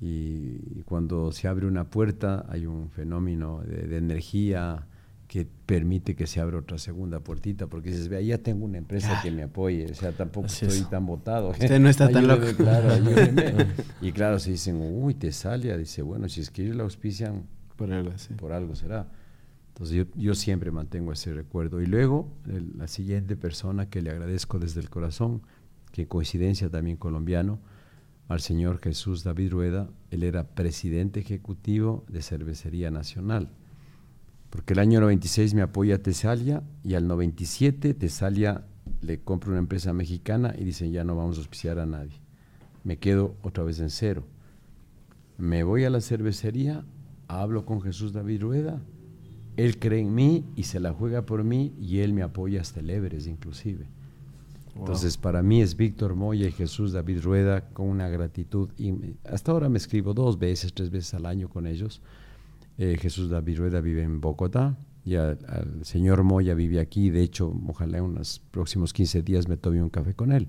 Speaker 4: Y, cuando se abre una puerta hay un fenómeno de, energía que permite que se abra otra segunda puertita, porque dices, vea, ya tengo una empresa que me apoye, o sea, tampoco estoy tan votado.
Speaker 2: Usted no está [laughs] tan loco.
Speaker 4: Claro, [laughs] y claro, se dicen, uy, te sale, dice, bueno, si es que ellos la auspician,
Speaker 2: por algo,
Speaker 4: por algo será. Entonces yo, siempre mantengo ese recuerdo. Y luego la siguiente persona que le agradezco desde el corazón, que coincidencia también colombiano, al señor Jesús David Rueda, él era presidente ejecutivo de Cervecería Nacional. Porque el año 96 me apoya Tesalia y al 97 Tesalia le compra una empresa mexicana y dicen ya no vamos a auspiciar a nadie. Me quedo otra vez en cero. Me voy a la cervecería, hablo con Jesús David Rueda él cree en mí y se la juega por mí y él me apoya hasta el Everest inclusive. Entonces para mí es Víctor Moya y Jesús David Rueda con una gratitud. Y hasta ahora me escribo dos veces, tres veces al año con ellos. Eh, Jesús David Rueda vive en Bogotá y al, señor Moya vive aquí. De hecho, ojalá en unos próximos 15 días me tome un café con él.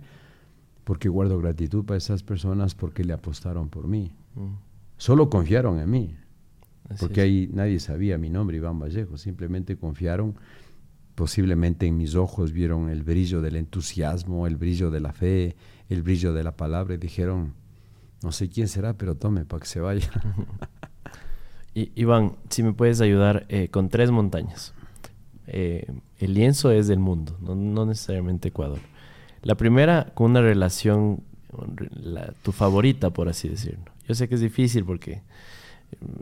Speaker 4: Porque guardo gratitud para esas personas porque le apostaron por mí. Mm. Solo confiaron en mí porque ahí nadie sabía mi nombre, Iván Vallejo, simplemente confiaron, posiblemente en mis ojos vieron el brillo del entusiasmo, el brillo de la fe, el brillo de la palabra y dijeron, no sé quién será, pero tome para que se vaya. [laughs]
Speaker 3: y, Iván, si me puedes ayudar eh, con tres montañas. Eh, el lienzo es del mundo, no, necesariamente Ecuador. La primera con una relación, tu favorita, por así decirlo. Yo sé que es difícil porque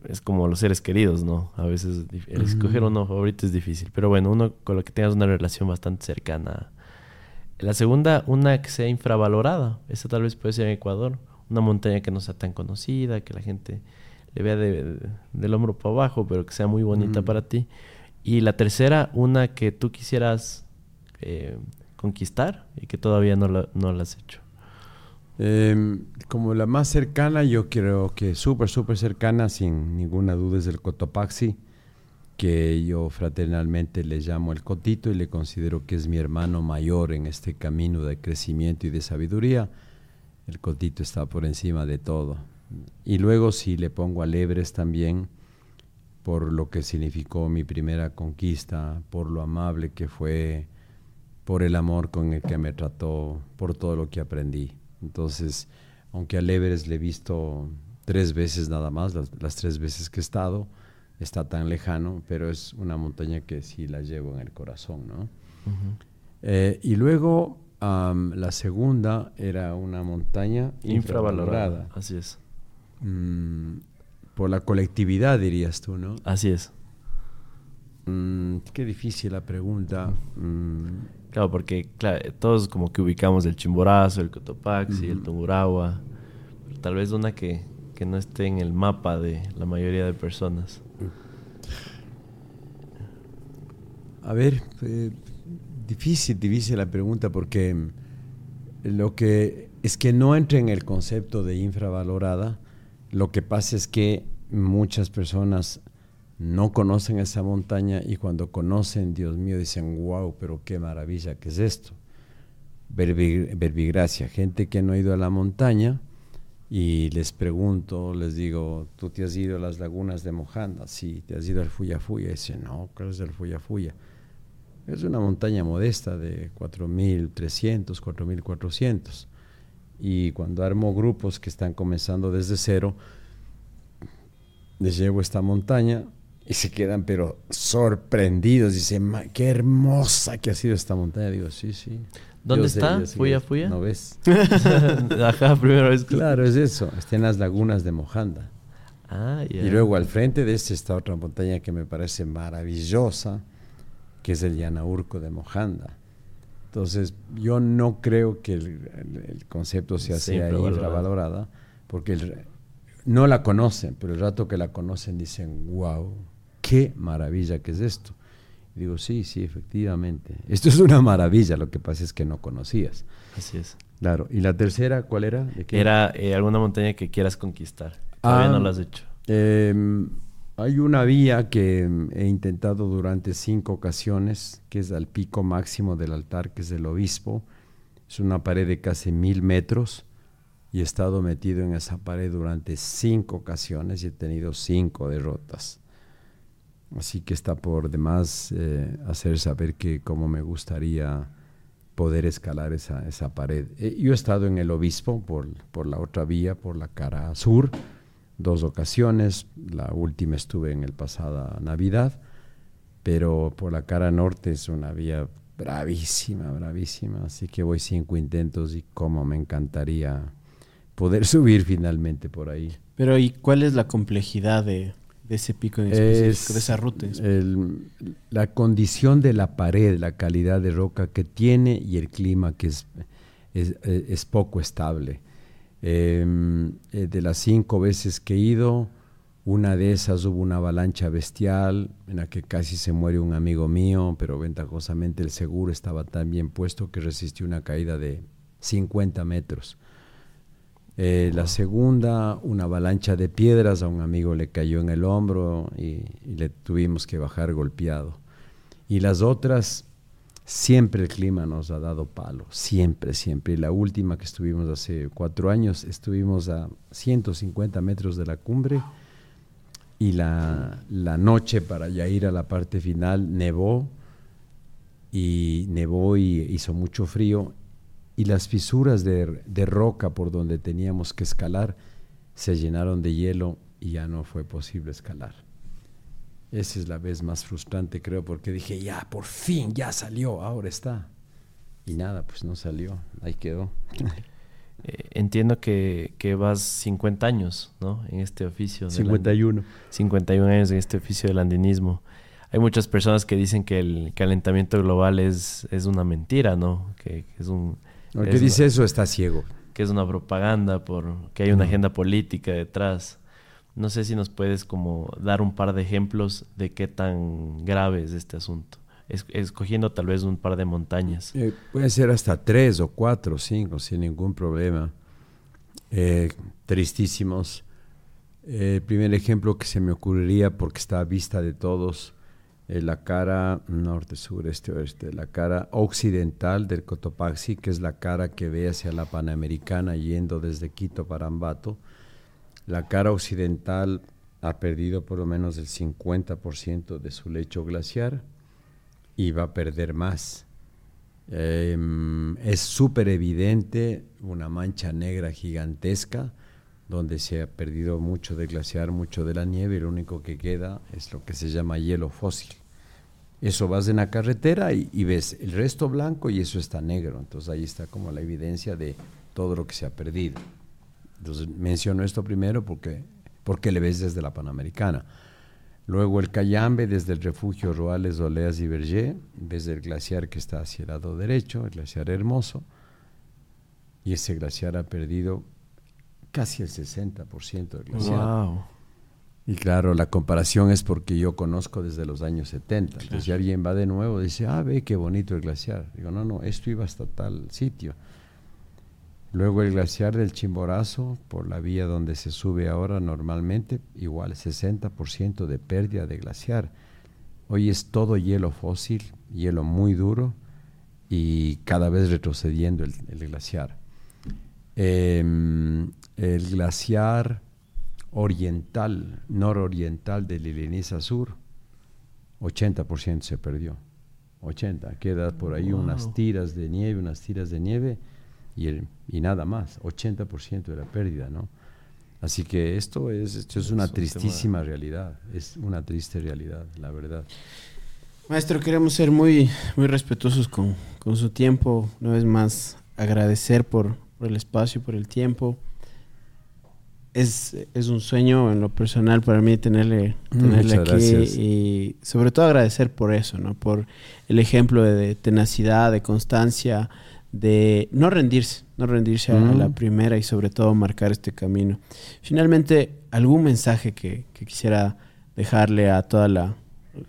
Speaker 3: es como los seres queridos, ¿no? A veces escoger uno favorito es difícil, pero bueno, uno con lo que tengas una relación bastante cercana. La segunda, una que sea infravalorada, esa tal vez puede ser en Ecuador, una montaña que no sea tan conocida, que la gente le vea del hombro para abajo, pero que sea muy bonita para ti. Y la tercera, una que tú quisieras eh, conquistar y que todavía no la, no la has hecho.
Speaker 4: Em, como la más cercana, yo creo que súper, súper cercana, sin ninguna duda, es el Cotopaxi, que yo fraternalmente le llamo el Cotito y le considero que es mi hermano mayor en este camino de crecimiento y de sabiduría. El Cotito está por encima de todo. Y luego si le pongo a Lebres también, por lo que significó mi primera conquista, por lo amable que fue, por el amor con el que me trató, por todo lo que aprendí. Entonces, aunque al Everest le he visto tres veces nada más, las, tres veces que he estado, está tan lejano, pero es una montaña que sí la llevo en el corazón, ¿no? Eh, y luego la segunda era una montaña infravalorada.
Speaker 3: Así es.
Speaker 4: Mm, por la colectividad, dirías tú, ¿no?
Speaker 3: Así es.
Speaker 4: Mm, qué difícil la pregunta. Mm,
Speaker 3: Claro, porque todos como que ubicamos el Chimborazo, el Cotopaxi, el Tungurahua, pero tal vez una que, no esté en el mapa de la mayoría de personas.
Speaker 4: A ver, eh, difícil, difícil la pregunta porque lo que es que no entra en el concepto de infravalorada. Lo que pasa es que muchas personas no conocen esa montaña y cuando conocen, Dios mío, dicen, wow, pero qué maravilla que es esto. Verbigracia, gente que no ha ido a la montaña y les pregunto, les digo, ¿tú te has ido a las lagunas de Mojanda? Sí, ¿te has ido al Fuya Fuya? Y dicen, no, ¿cuál es el Fuya Fuya? Es una montaña modesta de 4.300, 4.400. Y cuando armo grupos que están comenzando desde cero, les llevo esta montaña, y se quedan pero sorprendidos. Dicen, qué hermosa que ha sido esta montaña. Digo, sí, sí.
Speaker 3: ¿Dónde está? ¿Fuya, Fuya?
Speaker 4: No ves. [laughs]
Speaker 3: Ajá, primera vez.
Speaker 4: Claro, es eso. Está en las lagunas de Mojanda.
Speaker 3: Ah,
Speaker 4: Y luego al frente de este está otra montaña que me parece maravillosa, que es el Yanaurco de Mojanda. Entonces, yo no creo que el, el- el concepto sea,
Speaker 3: Sí,
Speaker 4: sea
Speaker 3: infravalorada.
Speaker 4: infravalorada, porque el- no la conocen, pero el rato que la conocen dicen, wow, qué maravilla que es esto. Y digo, sí, sí, efectivamente. Esto es una maravilla, lo que pasa es que no conocías.
Speaker 3: Así es.
Speaker 4: Claro. ¿Y la tercera cuál era? ¿De qué?
Speaker 3: Era eh, alguna montaña que quieras conquistar. Todavía
Speaker 4: Ah,
Speaker 3: no lo has hecho.
Speaker 4: Eh, hay una vía que mm, he intentado durante cinco ocasiones, que es al pico máximo del altar, que es el obispo. Es una pared de casi mil metros y he estado metido en esa pared durante cinco ocasiones y he tenido cinco derrotas. Así que está por demás eh, hacer saber que como me gustaría poder escalar esa, esa pared. Eh, yo he estado en el obispo por, por la otra vía, por la cara sur, dos ocasiones. La última estuve en el pasada Navidad, pero por la cara norte es una vía bravísima, bravísima. Así que voy cinco intentos y como me encantaría poder [laughs] subir finalmente por ahí.
Speaker 2: Pero ¿y cuál es la complejidad de, de ese pico en específico, de esa ruta?
Speaker 4: el- la condición de la pared, la calidad de roca que tiene y el clima que es, es, eh, es poco estable. Eh, eh, de las cinco veces que he ido, una de esas hubo una avalancha bestial en la que casi se muere un amigo mío, pero ventajosamente el seguro estaba tan bien puesto que resistió una caída de 50 metros. Eh, la segunda, una avalancha de piedras, a un amigo le cayó en el hombro y, y le tuvimos que bajar golpeado. Y las otras, siempre el clima nos ha dado palo, siempre, siempre. Y la última que estuvimos hace cuatro años, estuvimos a 150 metros de la cumbre y la, la noche para ya ir a la parte final nevó y nevó y hizo mucho frío y las fisuras de, de roca por donde teníamos que escalar se llenaron de hielo y ya no fue posible escalar. Esa es la vez más frustrante, creo, porque dije, ya, por fin, ya salió, ahora está. Y nada, pues no salió, ahí quedó. [laughs]
Speaker 3: Eh, entiendo que, que vas 50 años, ¿no? En este oficio. del
Speaker 4: 51.
Speaker 3: 51 años en este oficio del andinismo. Hay muchas personas que dicen que el calentamiento global es, es una mentira, ¿no? Que, que es un...
Speaker 4: El
Speaker 3: es
Speaker 4: que dice
Speaker 3: una-
Speaker 4: eso está ciego.
Speaker 3: que es una propaganda, por que hay una agenda política detrás. No sé si nos puedes como dar un par de ejemplos de qué tan grave es este asunto. Es- escogiendo tal vez un par de montañas.
Speaker 4: Eh, puede ser hasta tres o cuatro o cinco sin ningún problema. Eh, tristísimos. Eh, el primer ejemplo que se me ocurriría, porque está a vista de todos, eh, la cara norte, sur, este, oeste, la cara occidental del Cotopaxi, que es la cara que ve hacia la Panamericana yendo desde Quito para Ambato. La cara occidental ha perdido por lo menos el 50% de su lecho glaciar y va a perder más. Em, es súper evidente una mancha negra gigantesca donde se ha perdido mucho de glaciar, mucho de la nieve y lo único que queda es lo que se llama hielo fósil. Eso vas en la carretera y, y ves el resto blanco y eso está negro. Entonces ahí está como la evidencia de todo lo que se ha perdido. Entonces menciono esto primero porque, porque le ves desde la Panamericana. Luego el Cayambe desde el refugio Roales, Oleas y Vergé, ves el glaciar que está hacia el lado derecho, el glaciar hermoso, y ese glaciar ha perdido casi el 60% del glaciar.
Speaker 3: Wow.
Speaker 4: Y claro, la comparación es porque yo conozco desde los años 70. Entonces, si alguien va de nuevo, dice, ah, ve qué bonito el glaciar. Digo, no, no, esto iba hasta tal sitio. Luego el glaciar del Chimborazo, por la vía donde se sube ahora normalmente, igual 60% de pérdida de glaciar. Hoy es todo hielo fósil, hielo muy duro y cada vez retrocediendo el, el glaciar. Em, el glaciar oriental, nororiental de Liliniza Sur, 80% se perdió. 80, queda por ahí unas tiras de nieve, unas tiras de nieve y, el- y nada más, 80% de la pérdida, ¿no? Así que esto es, esto es una
Speaker 3: Es un tema-
Speaker 4: tristísima realidad, es una triste realidad, la verdad.
Speaker 2: Maestro, queremos ser muy, muy respetuosos con, con su tiempo. Una vez más, agradecer por, por el espacio, por el tiempo. es, es un sueño en lo personal para mí tenerle,
Speaker 4: Mm,
Speaker 2: tenerle aquí
Speaker 4: gracias.
Speaker 2: y sobre todo agradecer por eso, ¿no? Por el ejemplo de, de tenacidad, de constancia, de no rendirse, no rendirse a la primera y sobre todo marcar este camino. Finalmente, algún mensaje que, que quisiera dejarle a toda la,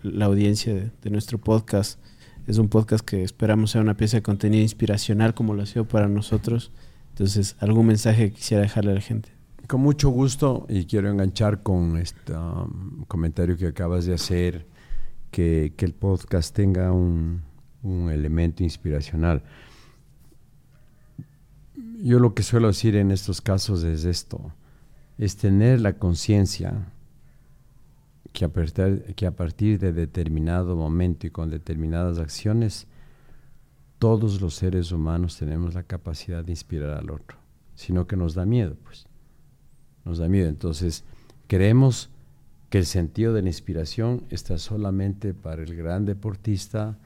Speaker 2: la audiencia de, de nuestro podcast. Es un podcast que esperamos sea una pieza de contenido inspiracional como lo ha sido para nosotros. Entonces, algún mensaje que quisiera dejarle a la gente.
Speaker 4: Con mucho gusto y quiero enganchar con este um, comentario que acabas de hacer, que, que el podcast tenga un, un elemento inspiracional. Yo lo que suelo decir en estos casos es esto, es tener la conciencia que, a partir- de determinado momento y con determinadas acciones, todos los seres humanos tenemos la capacidad de inspirar al otro, sino que nos da miedo, pues nos da miedo. Entonces, creemos que el sentido de la inspiración está solamente para el gran deportista,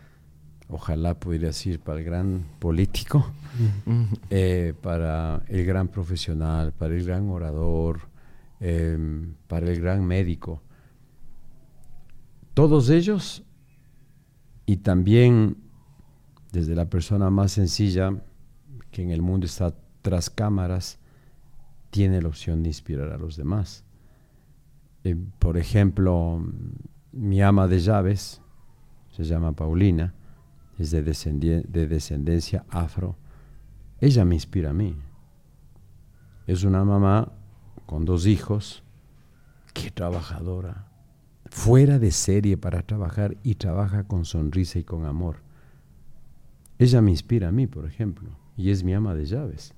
Speaker 4: ojalá pudiera decir para el gran político, eh, para el gran profesional, para el gran orador, em, para el gran médico. Todos ellos, y también desde la persona más sencilla, que en el mundo está tras cámaras, tiene la opción de inspirar a los demás. Eh, por ejemplo, mi ama de llaves se llama Paulina, es de, de descendencia afro. Ella me inspira a mí. Es una mamá con dos hijos, qué trabajadora, fuera de serie para trabajar y trabaja con sonrisa y con amor. Ella me inspira a mí, por ejemplo, y es mi ama de llaves.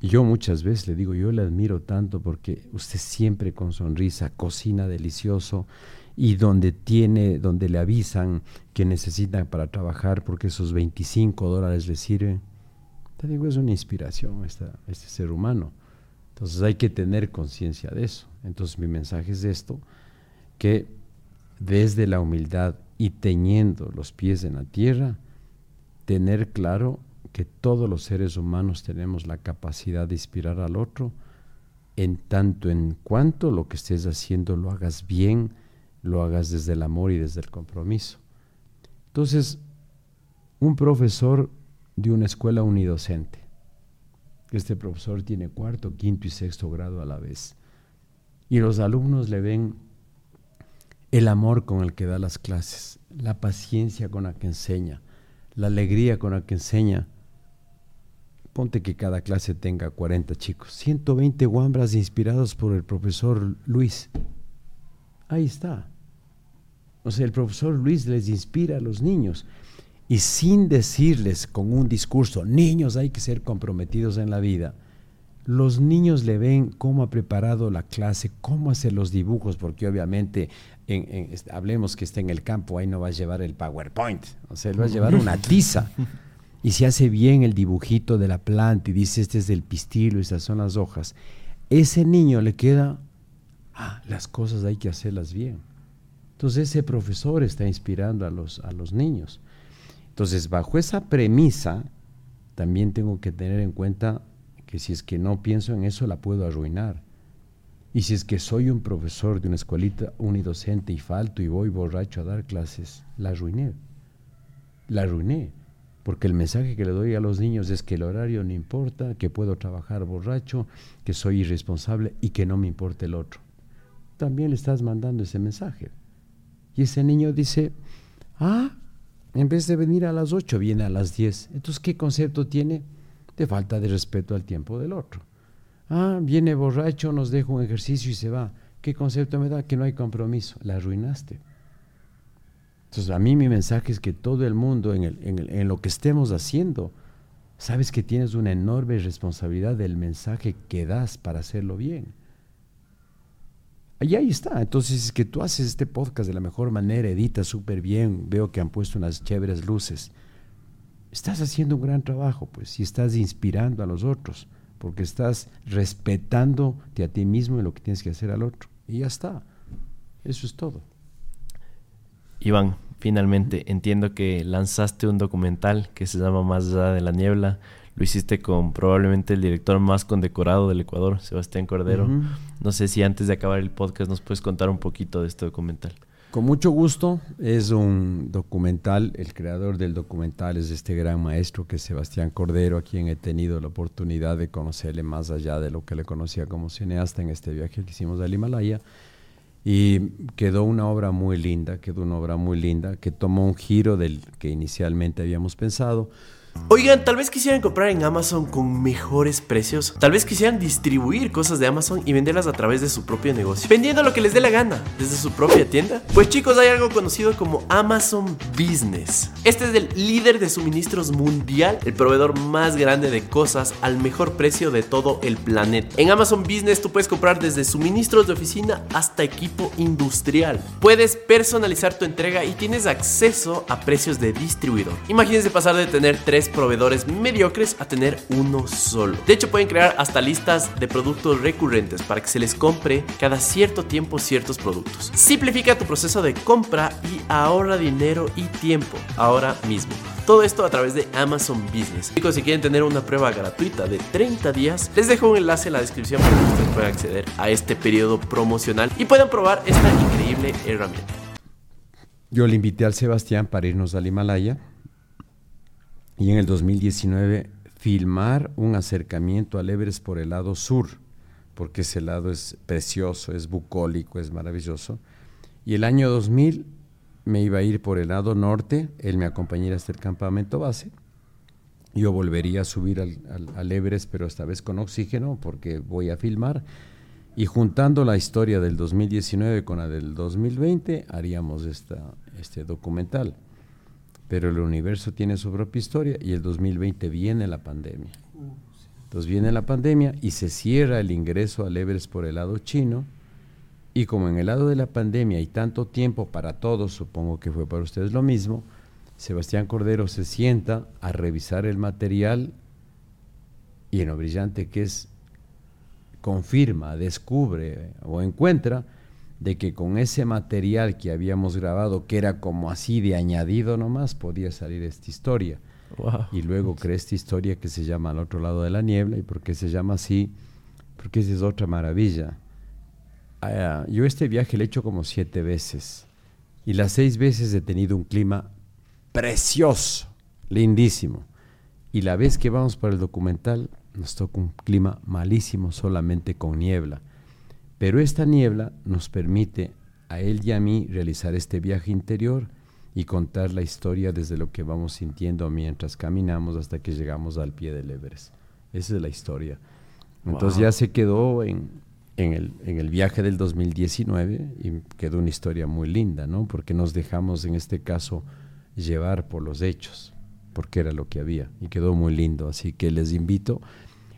Speaker 4: Yo muchas veces le digo, yo le admiro tanto porque usted siempre con sonrisa cocina delicioso y donde tiene, donde le avisan que necesitan para trabajar porque esos 25 dólares le sirven. Te digo, es una inspiración esta, este ser humano. Entonces hay que tener conciencia de eso. Entonces mi mensaje es esto, que desde la humildad y teniendo los pies en la tierra, tener claro que todos los seres humanos tenemos la capacidad de inspirar al otro, en tanto en cuanto lo que estés haciendo lo hagas bien, lo hagas desde el amor y desde el compromiso. Entonces, un profesor de una escuela unidocente, este profesor tiene cuarto, quinto y sexto grado a la vez, y los alumnos le ven el amor con el que da las clases, la paciencia con la que enseña, la alegría con la que enseña. Ponte que cada clase tenga 40 chicos, 120 guambras inspirados por el profesor Luis. Ahí está. Sea, el profesor Luis les inspira a los niños y sin decirles con un discurso, niños hay que ser comprometidos en la vida, los niños le ven cómo ha preparado la clase, cómo hace los dibujos, porque obviamente, hablemos que está en el campo, ahí no va a llevar el PowerPoint, o sea, él va a llevar una tiza. Y si hace bien el dibujito de la planta y dice, este es del pistilo, estas son las hojas, ese niño le queda, ah, las cosas hay que hacerlas bien. Entonces ese profesor está inspirando a los, a los niños. Entonces, bajo esa premisa, también tengo que tener en cuenta que si es que no pienso en eso, la puedo arruinar. Y si es que soy un profesor de una escuelita unidocente y falto y voy borracho a dar clases, la arruiné. La arruiné. Porque el mensaje que le doy a los niños es que el horario no importa, que puedo trabajar borracho, que soy irresponsable y que no me importa el otro. También le estás mandando ese mensaje. Y ese niño dice, ah, en vez de venir a las 8, viene a las 10. Entonces, ¿qué concepto tiene? De falta de respeto al tiempo del otro. Ah, viene borracho, nos deja un ejercicio y se va. ¿Qué concepto me da? Que no hay compromiso. La arruinaste. Entonces, a mí mi mensaje es que todo el mundo, en, en el- en lo que estemos haciendo, sabes que tienes una enorme responsabilidad del mensaje que das para hacerlo bien. Y ahí está. Entonces, es que tú haces este podcast de la mejor manera, editas súper bien, veo que han puesto unas chéveres luces. Estás haciendo un gran trabajo, pues, y estás inspirando a los otros, porque estás respetándote a ti mismo y lo que tienes que hacer al otro. Y ya está. Eso es todo.
Speaker 3: Iván, finalmente entiendo que lanzaste un documental que se llama Más allá de la niebla. Lo hiciste con probablemente el director más condecorado del Ecuador, Sebastián Cordero.
Speaker 4: Ujú.
Speaker 3: No sé si antes de acabar el podcast nos puedes contar un poquito de este documental.
Speaker 4: Con mucho gusto. Es un documental. El creador del documental es este gran maestro que es Sebastián Cordero, a quien he tenido la oportunidad de conocerle más allá de lo que le conocía como cineasta en este viaje que hicimos al Himalaya. Y quedó una obra muy linda, quedó una obra muy linda que tomó un giro del que inicialmente habíamos pensado.
Speaker 5: Oigan, tal vez quisieran comprar en Amazon con mejores precios. Tal vez quisieran distribuir cosas de Amazon y venderlas a través de su propio negocio. Vendiendo lo que les dé la gana, desde su propia tienda. Pues chicos, hay algo conocido como Amazon Business. Este es el líder de suministros mundial, el proveedor más grande de cosas al mejor precio de todo el planeta. En Amazon Business tú puedes comprar desde suministros de oficina hasta equipo industrial. Puedes personalizar tu entrega y tienes acceso a precios de distribuidor. Imagínense pasar de tener tres proveedores mediocres a tener uno solo. De hecho, pueden crear hasta listas de productos recurrentes para que se les compre cada cierto tiempo ciertos productos. Simplifica tu proceso de compra y ahorra dinero y tiempo ahora mismo. Todo esto a través de Amazon Business. Chicos, si quieren tener una prueba gratuita de 30 días, les dejo un enlace en la descripción para que ustedes puedan acceder a este periodo promocional y puedan probar esta increíble herramienta.
Speaker 4: Yo le invité al Sebastián para irnos al Himalaya y en el 2019 filmar un acercamiento al Everest por el lado sur, porque ese lado es precioso, es bucólico, es maravilloso. Y el año 2000 me iba a ir por el lado norte, él me acompañaría hasta el campamento base. Yo volvería a subir al, al, Everest, pero esta vez con oxígeno, porque voy a filmar. Y juntando la historia del 2019 con la del 2020, haríamos esta, este documental. Pero el universo tiene su propia historia y el 2020 viene la pandemia. Entonces viene la pandemia y se cierra el ingreso al Everest por el lado chino. Y como en el lado de la pandemia hay tanto tiempo para todos, supongo que fue para ustedes lo mismo, Sebastián Cordero se sienta a revisar el material y en lo brillante que es, confirma, descubre o encuentra de que con ese material que habíamos grabado, que era como así de añadido nomás, podía salir esta historia.
Speaker 3: Wow.
Speaker 4: Y luego creé esta historia que se llama Al otro lado de la niebla. ¿Y por qué se llama así? Porque esa es otra maravilla. Ah, yo este viaje lo he hecho como siete veces. Y las seis veces he tenido un clima precioso, lindísimo. Y la vez que vamos para el documental nos toca un clima malísimo, solamente con niebla. Pero esta niebla nos permite a él y a mí realizar este viaje interior y contar la historia desde lo que vamos sintiendo mientras caminamos hasta que llegamos al pie del Everest. Esa es la historia. Entonces
Speaker 3: Wow.
Speaker 4: ya se quedó en, en, el, en el viaje del 2019 y quedó una historia muy linda, ¿no? Porque nos dejamos en este caso llevar por los hechos, porque era lo que había y quedó muy lindo. Así que les invito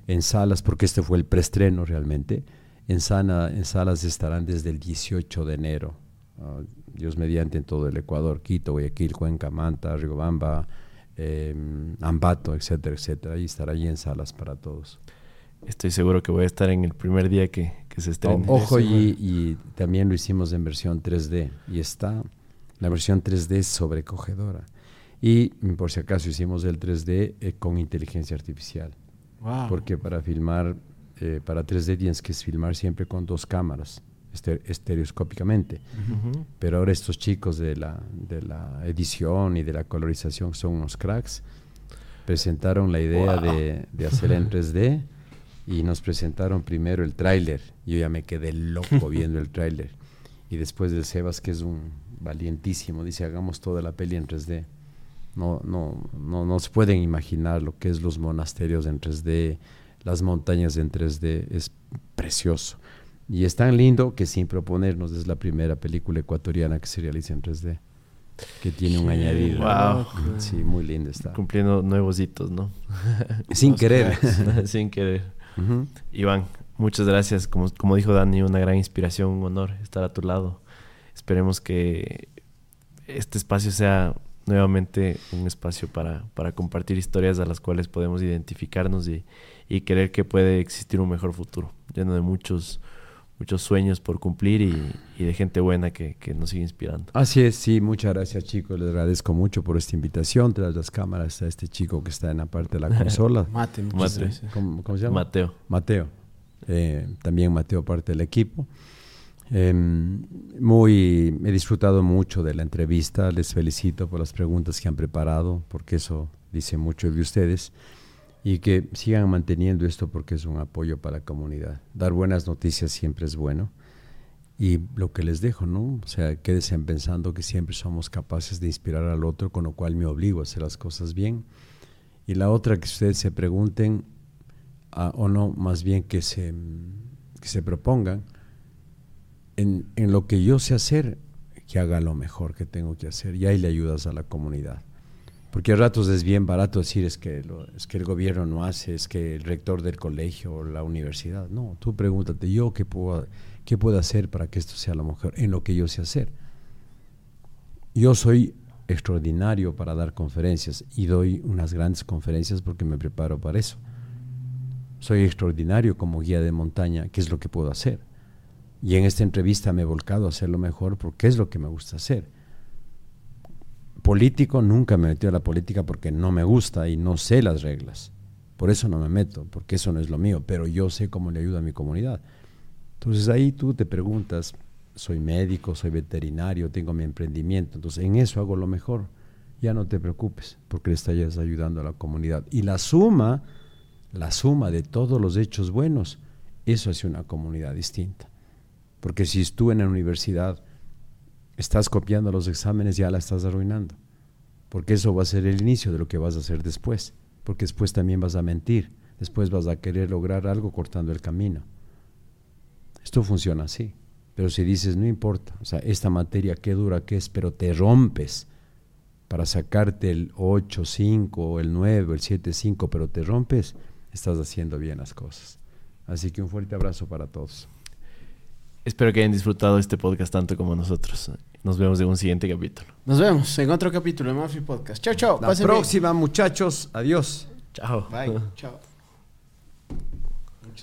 Speaker 4: en salas, porque este fue el preestreno realmente. En, sana, en salas estarán desde el 18 de enero. ah, Dios mediante en todo el Ecuador, Quito, Guayaquil, Cuenca, Manta, Riobamba, eh, Ambato, etcétera, etcétera. Ahí estará ahí en salas para todos.
Speaker 3: Estoy seguro que voy a estar en el primer día que, que se estrene.
Speaker 4: O- ojo, y, y también lo hicimos en versión 3D. Y está, la versión 3D es sobrecogedora. Y mm, por si acaso hicimos el 3D eh, con inteligencia artificial.
Speaker 2: Wow.
Speaker 4: Porque para filmar, eh, para 3D tienes que filmar siempre con dos cámaras, este- estereoscópicamente.
Speaker 3: Ujú.
Speaker 4: Pero ahora estos chicos de la, de la edición y de la colorización son unos cracks. Presentaron la idea de, de hacer en 3D y nos presentaron primero el tráiler. Yo ya me quedé loco viendo el tráiler. Y después del Sebas, que es un valientísimo, dice, hagamos toda la peli en 3D. No, no, no, no se pueden imaginar lo que es los monasterios en 3D, las montañas en 3D. Es precioso. Y es tan lindo que sin proponernos es la primera película ecuatoriana que se realiza en 3D, que tiene un añadido.
Speaker 3: Wow.
Speaker 4: Sí, muy linda está.
Speaker 3: Cumpliendo nuevos hitos, ¿no? [laughs]
Speaker 4: Sin querer. [laughs]
Speaker 3: Sin querer. Iván, muchas gracias. Como, como dijo Dani, una gran inspiración, un honor estar a tu lado. Esperemos que este espacio sea nuevamente un espacio para, para compartir historias a las cuales podemos identificarnos y, y creer que puede existir un mejor futuro, lleno de muchos, muchos sueños por cumplir y, y de gente buena que, que, nos sigue inspirando.
Speaker 4: Así es, sí, muchas gracias chicos, les agradezco mucho por esta invitación, tras las cámaras a este chico que está en la parte de la [laughs] consola.
Speaker 2: Mate,
Speaker 3: Mate.
Speaker 4: ¿Cómo, ¿Cómo, se llama?
Speaker 3: Mateo.
Speaker 4: Mateo, eh, también Mateo parte del equipo. Eh, muy, he disfrutado mucho de la entrevista, les felicito por las preguntas que han preparado, porque eso dice mucho de ustedes y que sigan manteniendo esto porque es un apoyo para la comunidad. Dar buenas noticias siempre es bueno. Y lo que les dejo, ¿no? O sea, quédense pensando que siempre somos capaces de inspirar al otro, con lo cual me obligo a hacer las cosas bien. Y la otra, que ustedes se pregunten, uh, o no, más bien que se, que se propongan, en, en lo que yo sé hacer, que haga lo mejor que tengo que hacer. Y ahí le ayudas a la comunidad. Porque a ratos es bien barato decir es que, lo, es que el gobierno no hace, es que el rector del colegio o la universidad. No, tú pregúntate, ¿yo qué puedo, qué puedo hacer para que esto sea lo mejor en lo que yo sé hacer? Yo soy extraordinario para dar conferencias y doy unas grandes conferencias porque me preparo para eso. Soy extraordinario como guía de montaña, ¿qué es lo que puedo hacer? Y en esta entrevista me he volcado a hacerlo mejor porque es lo que me gusta hacer político, nunca me metí a la política porque no me gusta y no sé las reglas. Por eso no me meto, porque eso no es lo mío, pero yo sé cómo le ayuda a mi comunidad. Entonces ahí tú te preguntas, soy médico, soy veterinario, tengo mi emprendimiento, entonces en eso hago lo mejor. Ya no te preocupes, porque le estás ayudando a la comunidad. Y la suma, la suma de todos los hechos buenos, eso hace una comunidad distinta. Porque si tú en la universidad estás copiando los exámenes, ya la estás arruinando. Porque eso va a ser el inicio de lo que vas a hacer después. Porque después también vas a mentir. Después vas a querer lograr algo cortando el camino. Esto funciona así. Pero si dices, no importa, o sea, esta materia qué dura que es, pero te rompes para sacarte el 8, 5, o el 9, el 7, 5, pero te rompes, estás haciendo bien las cosas. Así que un fuerte abrazo para todos.
Speaker 3: Espero que hayan disfrutado este podcast tanto como nosotros. Nos vemos en un siguiente capítulo.
Speaker 2: Nos vemos en otro capítulo de Murphy Podcast. Chao, chao.
Speaker 4: La próxima, muchachos. Adiós.
Speaker 3: Chao.
Speaker 2: Bye. chao.